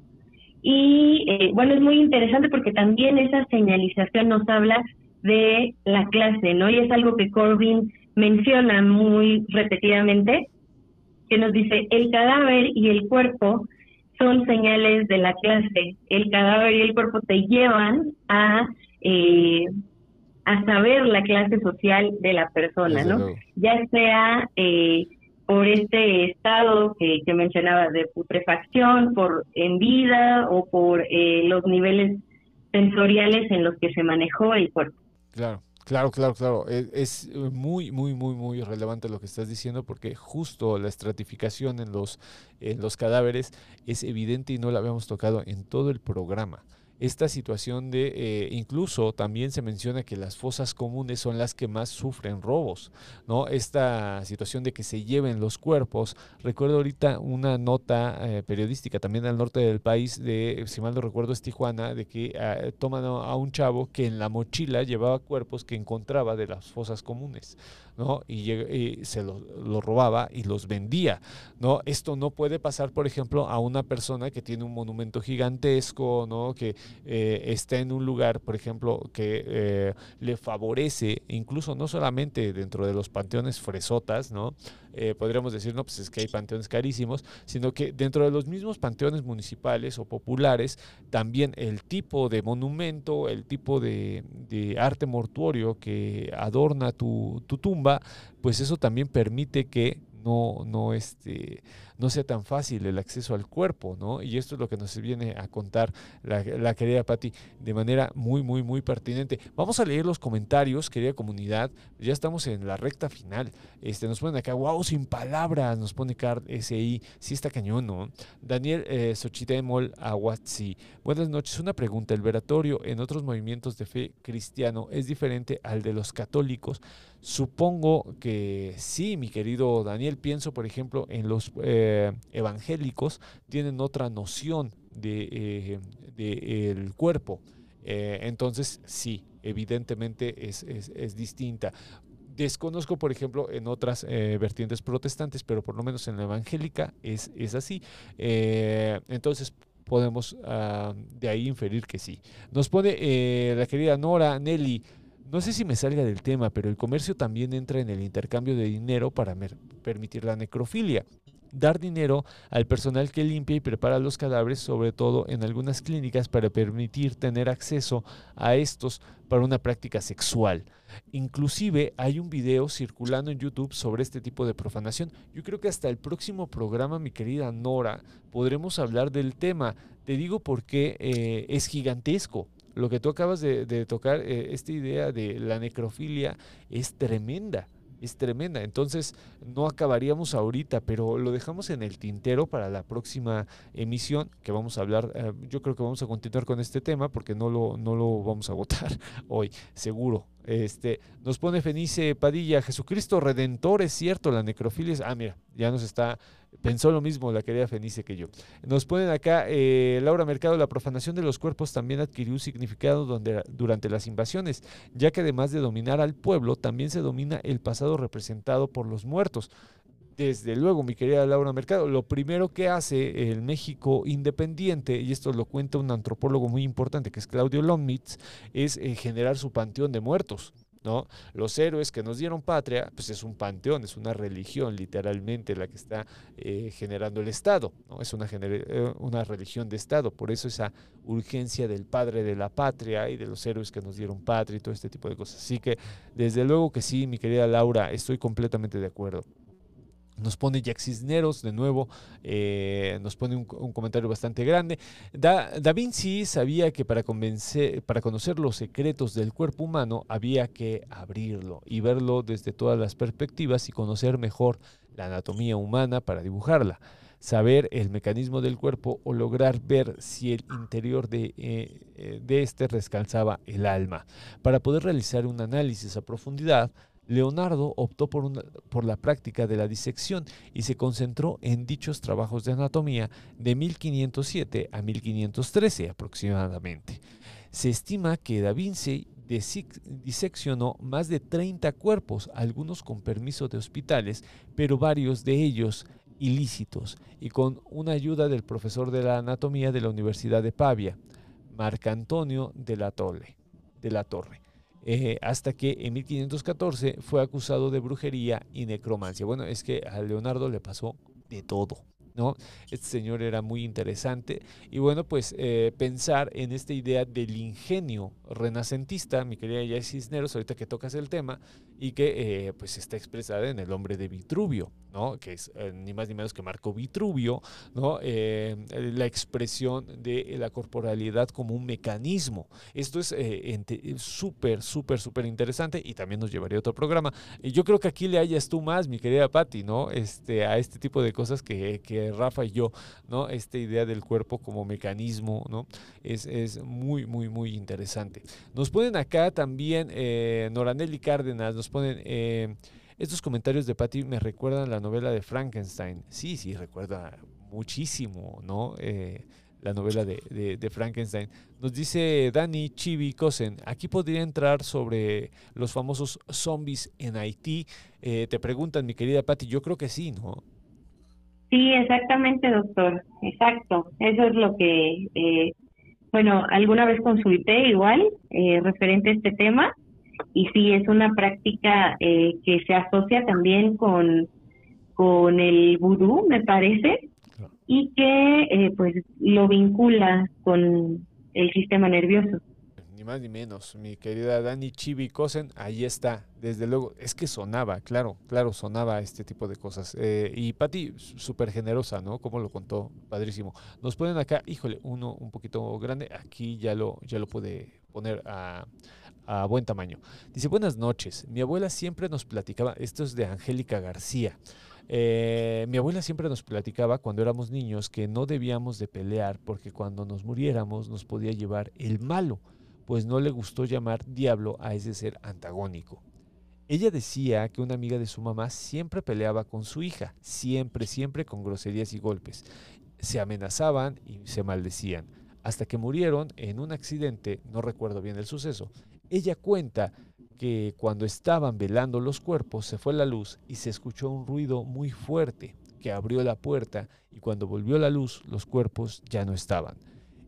Y bueno, es muy interesante porque también esa señalización nos habla de la clase, ¿no? Y es algo que Corbin menciona muy repetidamente, que nos dice, el cadáver y el cuerpo son señales de la clase. El cadáver y el cuerpo te llevan a, eh, a saber la clase social de la persona, ¿no? Ya sea eh, por este estado que, que mencionaba de putrefacción, por en vida o por eh, los niveles sensoriales en los que se manejó el cuerpo. Claro. Claro, claro, claro. E, es, muy, muy, muy, muy relevante lo que estás diciendo porque justo la estratificación en los, en los cadáveres es evidente y no la habíamos tocado en todo el programa esta situación de, eh, incluso también se menciona que las fosas comunes son las que más sufren robos, ¿no? Esta situación de que se lleven los cuerpos. Recuerdo ahorita una nota eh, periodística también al norte del país, de, si mal no recuerdo es Tijuana, de que ah, toman a un chavo que en la mochila llevaba cuerpos que encontraba de las fosas comunes. ¿no? Y, se los lo robaba y los vendía, ¿no? Esto no puede pasar, por ejemplo, a una persona que tiene un monumento gigantesco, ¿no? Que eh, está en un lugar, por ejemplo, que eh, le favorece, incluso no solamente dentro de los panteones fresotas, ¿no? Eh, podríamos decir, no, pues es que hay panteones carísimos, sino que dentro de los mismos panteones municipales o populares, también el tipo de monumento, el tipo de, arte mortuorio que adorna tu, tu tumba, pues eso también permite que no, no, este, no sea tan fácil el acceso al cuerpo, ¿no? Y esto es lo que nos viene a contar la, la querida Patti de manera muy, muy, muy pertinente. Vamos a leer los comentarios, querida comunidad. Ya estamos en la recta final. Este, nos ponen acá, wow, sin palabras, nos pone Card SI. Sí está cañón, ¿no? Daniel eh, Xochitemol. Buenas noches. Una pregunta. ¿El veratorio en otros movimientos de fe cristiano es diferente al de los católicos? Supongo que sí, mi querido Daniel. Pienso, por ejemplo, en los eh, evangélicos tienen otra noción de, eh, el cuerpo. Eh, entonces, sí, evidentemente es, es, distinta. Desconozco, por ejemplo, en otras vertientes protestantes, pero por lo menos en la evangélica es, es así. entonces, podemos ah, de ahí inferir que sí. Nos pone la querida Nora Nelly. No sé si me salga del tema, pero el comercio también entra en el intercambio de dinero para permitir la necrofilia. Dar dinero al personal que limpia y prepara los cadáveres, sobre todo en algunas clínicas, para permitir tener acceso a estos para una práctica sexual. Inclusive hay un video circulando en YouTube sobre este tipo de profanación. Yo creo que hasta el próximo programa, mi querida Nora, podremos hablar del tema. Te digo porque eh, es gigantesco lo que tú acabas de, tocar, eh, esta idea de la necrofilia es tremenda, es tremenda. Entonces no acabaríamos ahorita, pero lo dejamos en el tintero para la próxima emisión que vamos a hablar. Eh, yo creo que vamos a continuar con este tema porque no lo, no lo vamos a agotar hoy, seguro. Este, nos pone Fenice Padilla, Jesucristo Redentor, es cierto, la necrofilia es... Ah, mira, ya nos está Pensó lo mismo la querida Fenice que yo. Nos ponen acá, eh, Laura Mercado, la profanación de los cuerpos también adquirió un significado donde, durante las invasiones, ya que además de dominar al pueblo, también se domina el pasado representado por los muertos. Desde luego, mi querida Laura Mercado, lo primero que hace el México independiente, y esto lo cuenta un antropólogo muy importante que es Claudio Lomnitz, es eh, generar su panteón de muertos. ¿No? Los héroes que nos dieron patria, pues es un panteón, es una religión literalmente la que está eh, generando el Estado, ¿no? Es una, eh, una religión de Estado, por eso esa urgencia del padre de la patria y de los héroes que nos dieron patria y todo este tipo de cosas. Así que desde luego que sí, mi querida Laura, estoy completamente de acuerdo. Nos pone Jack Cisneros de nuevo, eh, nos pone un, comentario bastante grande. Da, Vinci sabía que para, convencer, para conocer los secretos del cuerpo humano había que abrirlo y verlo desde todas las perspectivas y conocer mejor la anatomía humana para dibujarla. Saber el mecanismo del cuerpo o lograr ver si el interior de, eh, eh, de este rescalzaba el alma. Para poder realizar un análisis a profundidad, Leonardo optó por, la práctica de la disección y se concentró en dichos trabajos de anatomía de 1507 a 1513 aproximadamente. Se estima que Da Vinci diseccionó más de 30 cuerpos, algunos con permiso de hospitales, pero varios de ellos ilícitos, y con una ayuda del profesor de la anatomía de la Universidad de Pavia, Marcantonio de la Torre. De la Torre. Eh, hasta que en 1514 fue acusado de brujería y necromancia. Bueno, es que a Leonardo le pasó de todo. ¿no? Este señor era muy interesante y bueno, pues eh, pensar en esta idea del ingenio renacentista, mi querida Jay Cisneros, ahorita que tocas el tema, y que eh, pues está expresada en el hombre de Vitruvio, ¿no? Que es eh, ni más ni menos que Marco Vitruvio, ¿no? la expresión de la corporalidad como un mecanismo. Esto es súper, súper, súper interesante y también nos llevaría a otro programa. Y yo creo que aquí le hayas tú más, mi querida Patti, ¿no? Este, a este tipo de cosas que, que Rafa y yo, ¿no? Esta idea del cuerpo como mecanismo, ¿no? Es, es muy, muy, muy interesante. Nos ponen acá también, eh, Noranelli Cárdenas, nos ponen... Eh, estos comentarios de Patty me recuerdan la novela de Frankenstein. Sí, sí, recuerda muchísimo, ¿no? Eh, la novela de, Frankenstein. Nos dice Dani Chibi Kosen, aquí podría entrar sobre los famosos zombies en Haití. te preguntan, mi querida Patty, yo creo que sí, ¿no? Sí, exactamente, doctor. Exacto. Eso es lo que, eh, bueno, alguna vez consulté igual eh, referente a este tema y sí, es una práctica eh, que se asocia también con, con el vudú, me parece, y que pues lo vincula con el sistema nervioso. ni más ni menos. Mi querida Dani Chibi Kosen, ahí está. Desde luego, es que sonaba, claro, claro, sonaba este tipo de cosas. Eh, y Patti, súper generosa, ¿no? Como lo contó, padrísimo. Nos ponen acá, híjole, uno un poquito grande. Aquí ya lo, ya lo puede poner a, a buen tamaño. Dice, buenas noches. Mi abuela siempre nos platicaba, esto es de Angélica García. Eh, mi abuela siempre nos platicaba cuando éramos niños que no debíamos de pelear porque cuando nos muriéramos nos podía llevar el malo, pues no le gustó llamar diablo a ese ser antagónico. Ella decía que una amiga de su mamá siempre peleaba con su hija, siempre, siempre con groserías y golpes. Se amenazaban y se maldecían, hasta que murieron en un accidente, no recuerdo bien el suceso. Ella cuenta que cuando estaban velando los cuerpos se fue la luz y se escuchó un ruido muy fuerte que abrió la puerta y cuando volvió la luz los cuerpos ya no estaban.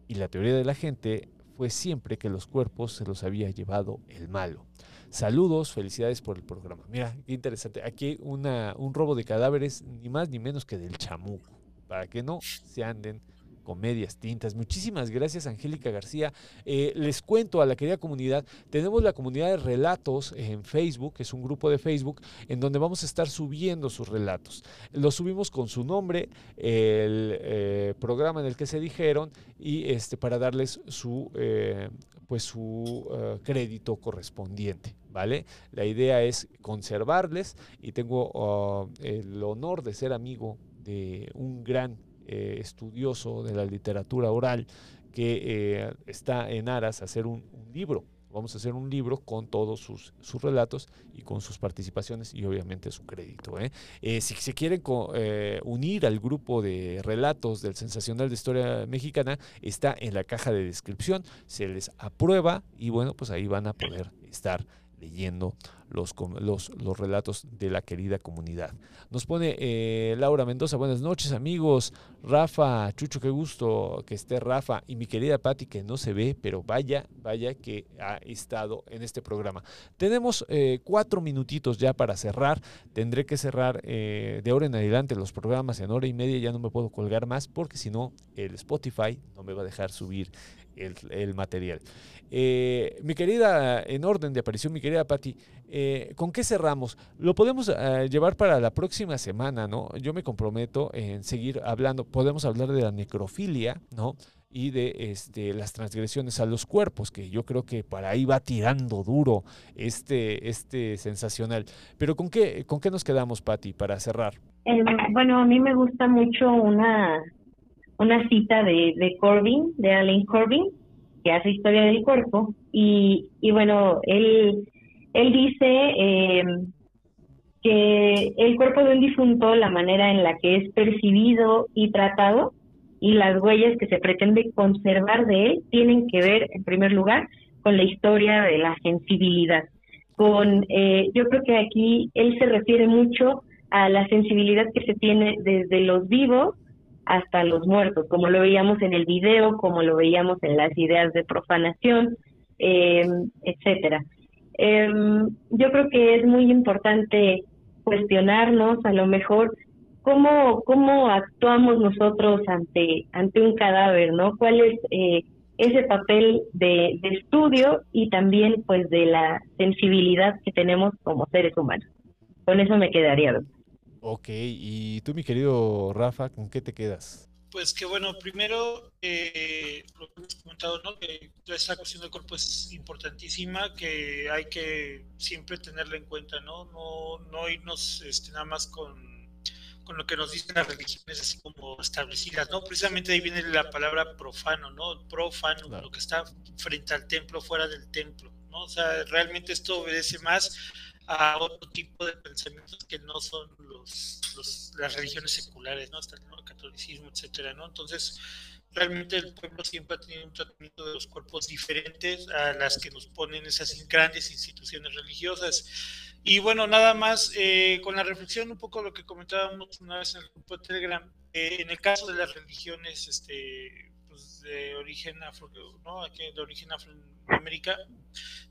Y la teoría de la gente fue siempre que los cuerpos se los había llevado el malo. Saludos, felicidades por el programa. Mira, qué interesante. Aquí un robo de cadáveres, ni más ni menos que del chamuco, para que no se anden Comedias Tintas. Muchísimas gracias, Angélica García. Eh, les cuento a la querida comunidad, tenemos la comunidad de relatos en Facebook, es un grupo de Facebook, en donde vamos a estar subiendo sus relatos. Los subimos con su nombre, el eh, programa en el que se dijeron y este, para darles su, eh, pues su crédito correspondiente. ¿Vale? La idea es conservarles y tengo oh, el honor de ser amigo de un gran eh, estudioso de la literatura oral que eh, está en aras a hacer un, libro. Vamos a hacer un libro con todos sus, sus, relatos y con sus participaciones y obviamente su crédito. ¿eh? si se quieren unir al grupo de relatos del Sensacional de Historia Mexicana, está en la caja de descripción, se les aprueba y bueno, pues ahí van a poder estar leyendo los, los, los, relatos de la querida comunidad. Nos pone eh, Laura Mendoza, buenas noches amigos, Rafa, Chucho, qué gusto que esté Rafa y mi querida Patti que no se ve, pero vaya, vaya que ha estado en este programa. Tenemos eh, cuatro minutitos ya para cerrar, tendré que cerrar eh, de ahora en adelante los programas en hora y media, ya no me puedo colgar más porque si no el Spotify no me va a dejar subir el, material. Eh, mi querida, en orden de aparición, mi querida Patti, eh, ¿con qué cerramos? Lo podemos eh, llevar para la próxima semana, ¿no? Yo me comprometo en seguir hablando, podemos hablar de la necrofilia, ¿no? y de este, las transgresiones a los cuerpos, que yo creo que para ahí va tirando duro este, este sensacional. Pero ¿con qué, con qué nos quedamos, Patti, para cerrar? bueno, a mí me gusta mucho una, una cita de, de Corbin, de Alan Corbin, que hace historia del cuerpo, y, y bueno, él, él dice eh, que el cuerpo de un difunto, la manera en la que es percibido y tratado, y las huellas que se pretende conservar de él, tienen que ver, en primer lugar, con la historia de la sensibilidad. Con, eh, yo creo que aquí él se refiere mucho a la sensibilidad que se tiene desde los vivos hasta los muertos, como lo veíamos en el video, como lo veíamos en las ideas de profanación, eh, etcétera. Em, yo creo que es muy importante cuestionarnos a lo mejor cómo cómo actuamos nosotros ante ante un cadáver, ¿no? ¿Cuál es eh, ese papel de, de estudio y también pues de la sensibilidad que tenemos como seres humanos? Con eso me quedaría. Ok, y tú, mi querido Rafa, ¿con qué te quedas? Pues que bueno, primero eh, lo que hemos comentado, ¿no? Que esta cuestión del cuerpo es importantísima, que hay que siempre tenerla en cuenta, ¿no? No, no irnos este, nada más con, con lo que nos dicen las religiones así como establecidas, ¿no? Precisamente ahí viene la palabra profano, ¿no? Profano, lo que está frente al templo, fuera del templo, ¿no? O sea, realmente esto obedece más a otro tipo de pensamientos que no son los, las religiones seculares, ¿no? Hasta el catolicismo, etcétera, ¿no? Entonces, realmente el pueblo siempre ha tenido un tratamiento de los cuerpos diferentes a las que nos ponen esas grandes instituciones religiosas. Y bueno, nada más eh, con la reflexión un poco lo que comentábamos una vez en el grupo de Telegram, eh, en el caso de las religiones este, de origen afro, ¿no? de origen afro América,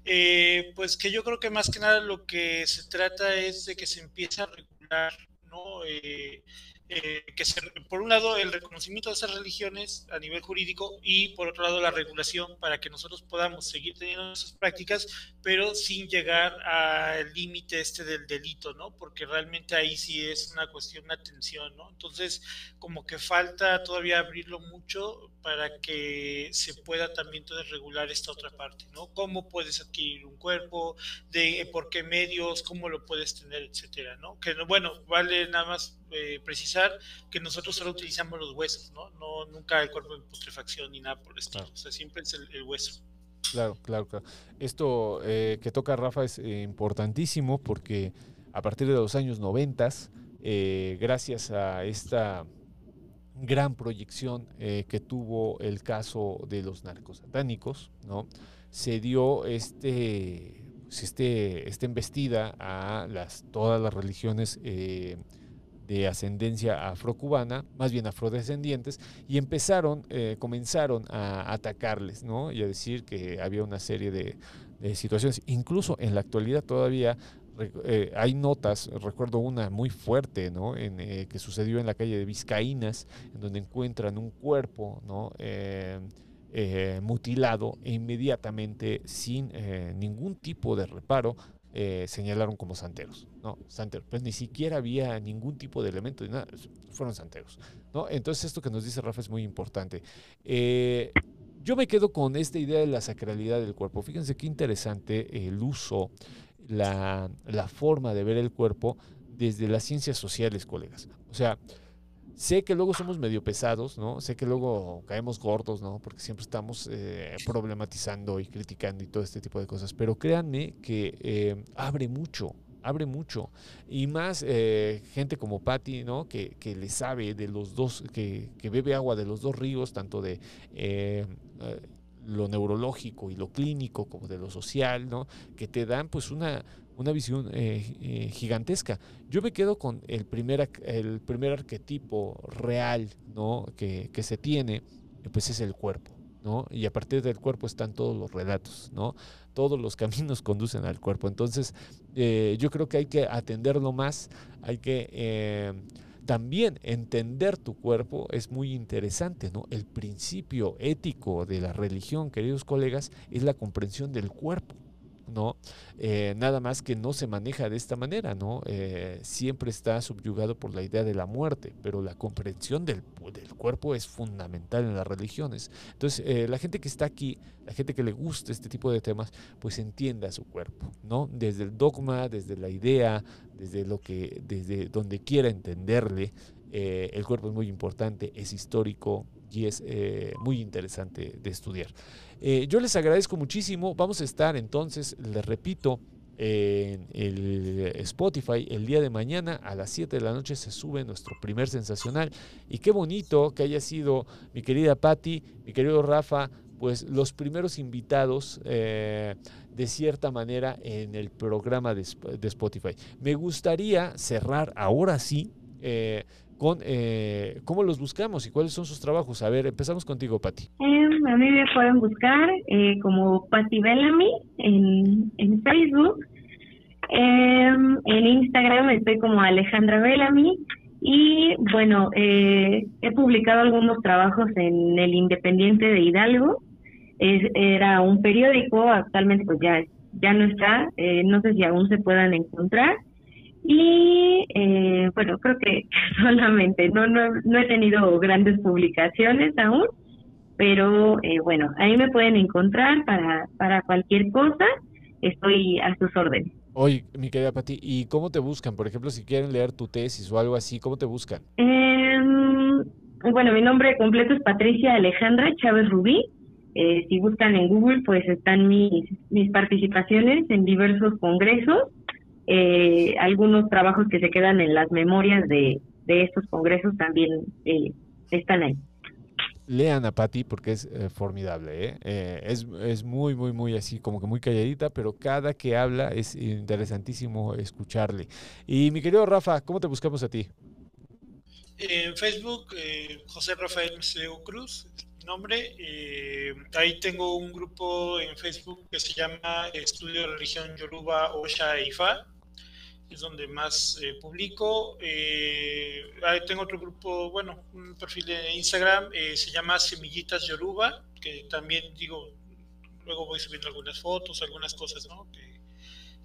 eh, pues que yo creo que más que nada lo que se trata es de que se empiece a regular ¿no? Eh, eh, que por un lado el reconocimiento de esas religiones a nivel jurídico y por otro lado la regulación para que nosotros podamos seguir teniendo esas prácticas, pero sin llegar al límite este del delito, ¿no? Porque realmente ahí sí es una cuestión de atención, ¿no? Entonces, como que falta todavía abrirlo mucho para que se pueda también entonces regular esta otra parte, ¿no? Cómo puedes adquirir un cuerpo, de por qué medios, cómo lo puedes tener, etcétera, ¿no? Que bueno, vale nada más eh, precisar que nosotros solo utilizamos los huesos, ¿no? no nunca el cuerpo en putrefacción ni nada por el estilo. O sea, siempre es el, hueso. Claro, claro, claro. Esto eh, que toca Rafa es eh, importantísimo porque a partir de los años 90, gracias a esta gran proyección que tuvo el caso de los narcos satánicos, ¿no? se dio este, pues, este, esta embestida a las, todas las religiones de ascendencia afrocubana, más bien afrodescendientes, y empezaron, eh, comenzaron a atacarles, ¿no? Y a decir que había una serie de, situaciones. Incluso en la actualidad todavía eh, hay notas, recuerdo una muy fuerte, ¿no? Eh, que sucedió en la calle de Vizcaínas, en donde encuentran un cuerpo, ¿no? mutilado e inmediatamente, sin ningún tipo de reparo, eh, señalaron como santeros. No, santeros. Pues ni siquiera había ningún tipo de elemento, de nada, fueron santeros. ¿no? Entonces esto que nos dice Rafa es muy importante. Eh, yo me quedo con esta idea de la sacralidad del cuerpo. Fíjense qué interesante el uso, la, la forma de ver el cuerpo desde las ciencias sociales, colegas. O sea, Sé que luego somos medio pesados, ¿no? Sé que luego caemos gordos, ¿no? Porque siempre estamos eh, problematizando y criticando y todo este tipo de cosas. Pero créanme que eh, abre mucho, abre mucho. Y más eh, gente como Patty, ¿no? Que, que, le sabe de los dos, que, que, bebe agua de los dos ríos, tanto de lo neurológico y lo clínico como de lo social, ¿no? Que te dan pues una, una visión eh, eh, gigantesca. Yo me quedo con el primer, el primer arquetipo real ¿no? que, se tiene, pues es el cuerpo. ¿no? Y a partir del cuerpo están todos los relatos, ¿no? Todos los caminos conducen al cuerpo. Entonces, eh, yo creo que hay que atenderlo más, hay que también entender tu cuerpo es muy interesante, ¿no? El principio ético de la religión, queridos colegas, es la comprensión del cuerpo. ¿no? Eh, nada más que no se maneja de esta manera, ¿no? Eh, siempre está subyugado por la idea de la muerte, pero la comprensión del, del cuerpo es fundamental en las religiones. Entonces, eh, la gente que está aquí, la gente que le gusta este tipo de temas, pues entienda su cuerpo, ¿no? Desde el dogma, desde la idea, desde lo que, desde donde quiera entenderle, el cuerpo es muy importante, es histórico, y es eh, muy interesante de estudiar. Eh, yo les agradezco muchísimo. Vamos a estar entonces, les repito, en el Spotify el día de mañana a las 7 de la noche se sube nuestro primer sensacional. Y qué bonito que haya sido mi querida Patti, mi querido Rafa, pues los primeros invitados eh, de cierta manera en el programa de, Spotify. Me gustaría cerrar ahora sí con eh, cómo los buscamos y cuáles son sus trabajos. A ver, empezamos contigo, Patti. Em, a mí me pueden buscar eh, como Patti Bellamy en, en Facebook. Em, en Instagram estoy como Alejandra Bellamy. Y bueno, eh, he publicado algunos trabajos en El Independiente de Hidalgo. Era un periódico, actualmente pues ya, ya no está. no sé si aún se puedan encontrar y eh, bueno, creo que solamente, no, no, he tenido grandes publicaciones aún, pero eh, bueno, ahí me pueden encontrar para, para cualquier cosa, estoy a sus órdenes. Oye, mi querida Pati, ¿y cómo te buscan? Por ejemplo, si quieren leer tu tesis o algo así, ¿cómo te buscan? Em, bueno, mi nombre completo es Patricia Alejandra Chávez Rubí. Eh, si buscan en Google, pues están mis, mis participaciones en diversos congresos eh, algunos trabajos que se quedan en las memorias de, estos congresos también eh, están ahí. Lean a Patti porque es eh, formidable, es, es muy, muy, muy así, como que muy calladita, pero cada que habla es interesantísimo escucharle. Y mi querido Rafa, ¿cómo te buscamos a ti? En Facebook, José Rafael Mceo Cruz, nombre. ahí tengo un grupo en Facebook que se llama Estudio de Religión Yoruba Osha Ifa es donde más eh, publico. Eh, tengo otro grupo, bueno, un perfil de Instagram, eh, se llama Semillitas Yoruba, que también digo, luego voy subiendo algunas fotos, algunas cosas, ¿no?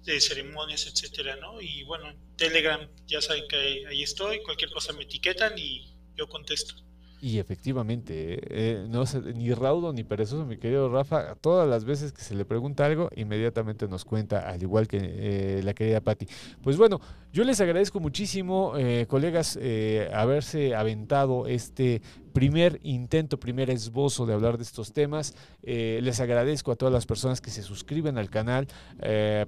de ceremonias, etcétera, ¿no? Y bueno, Telegram, ya saben que ahí estoy, cualquier cosa me etiquetan y yo contesto. Y efectivamente, eh, no ni raudo ni perezoso, mi querido Rafa, todas las veces que se le pregunta algo, inmediatamente nos cuenta, al igual que eh, la querida Patti. Pues bueno, yo les agradezco muchísimo, eh, colegas, haberse aventado este primer intento, primer esbozo de hablar de estos temas. les agradezco a todas las personas que se suscriben al canal.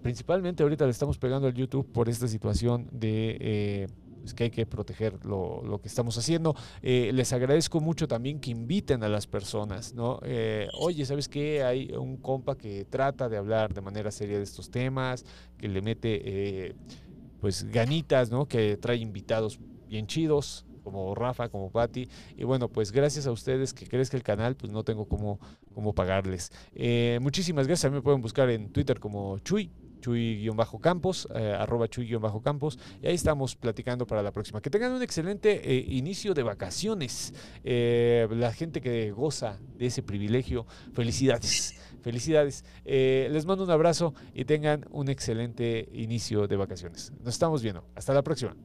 principalmente ahorita le estamos pegando al YouTube por esta situación de que hay que proteger lo, que estamos haciendo. Eh, les agradezco mucho también que inviten a las personas, ¿no? Eh, oye, ¿sabes qué? Hay un compa que trata de hablar de manera seria de estos temas, que le mete, eh, pues, ganitas, ¿no? Que trae invitados bien chidos como Rafa, como Patti. Y bueno, pues gracias a ustedes que crezca el canal, pues no tengo cómo, cómo pagarles. muchísimas gracias. A mí me pueden buscar en Twitter como Chuy, Chuy-Campos, eh, arroba Chuy-Campos, y ahí estamos platicando para la próxima. Que tengan un excelente eh, inicio de vacaciones. Eh, la gente que goza de ese privilegio, felicidades, felicidades. les mando un abrazo y tengan un excelente inicio de vacaciones. Nos estamos viendo. Hasta la próxima.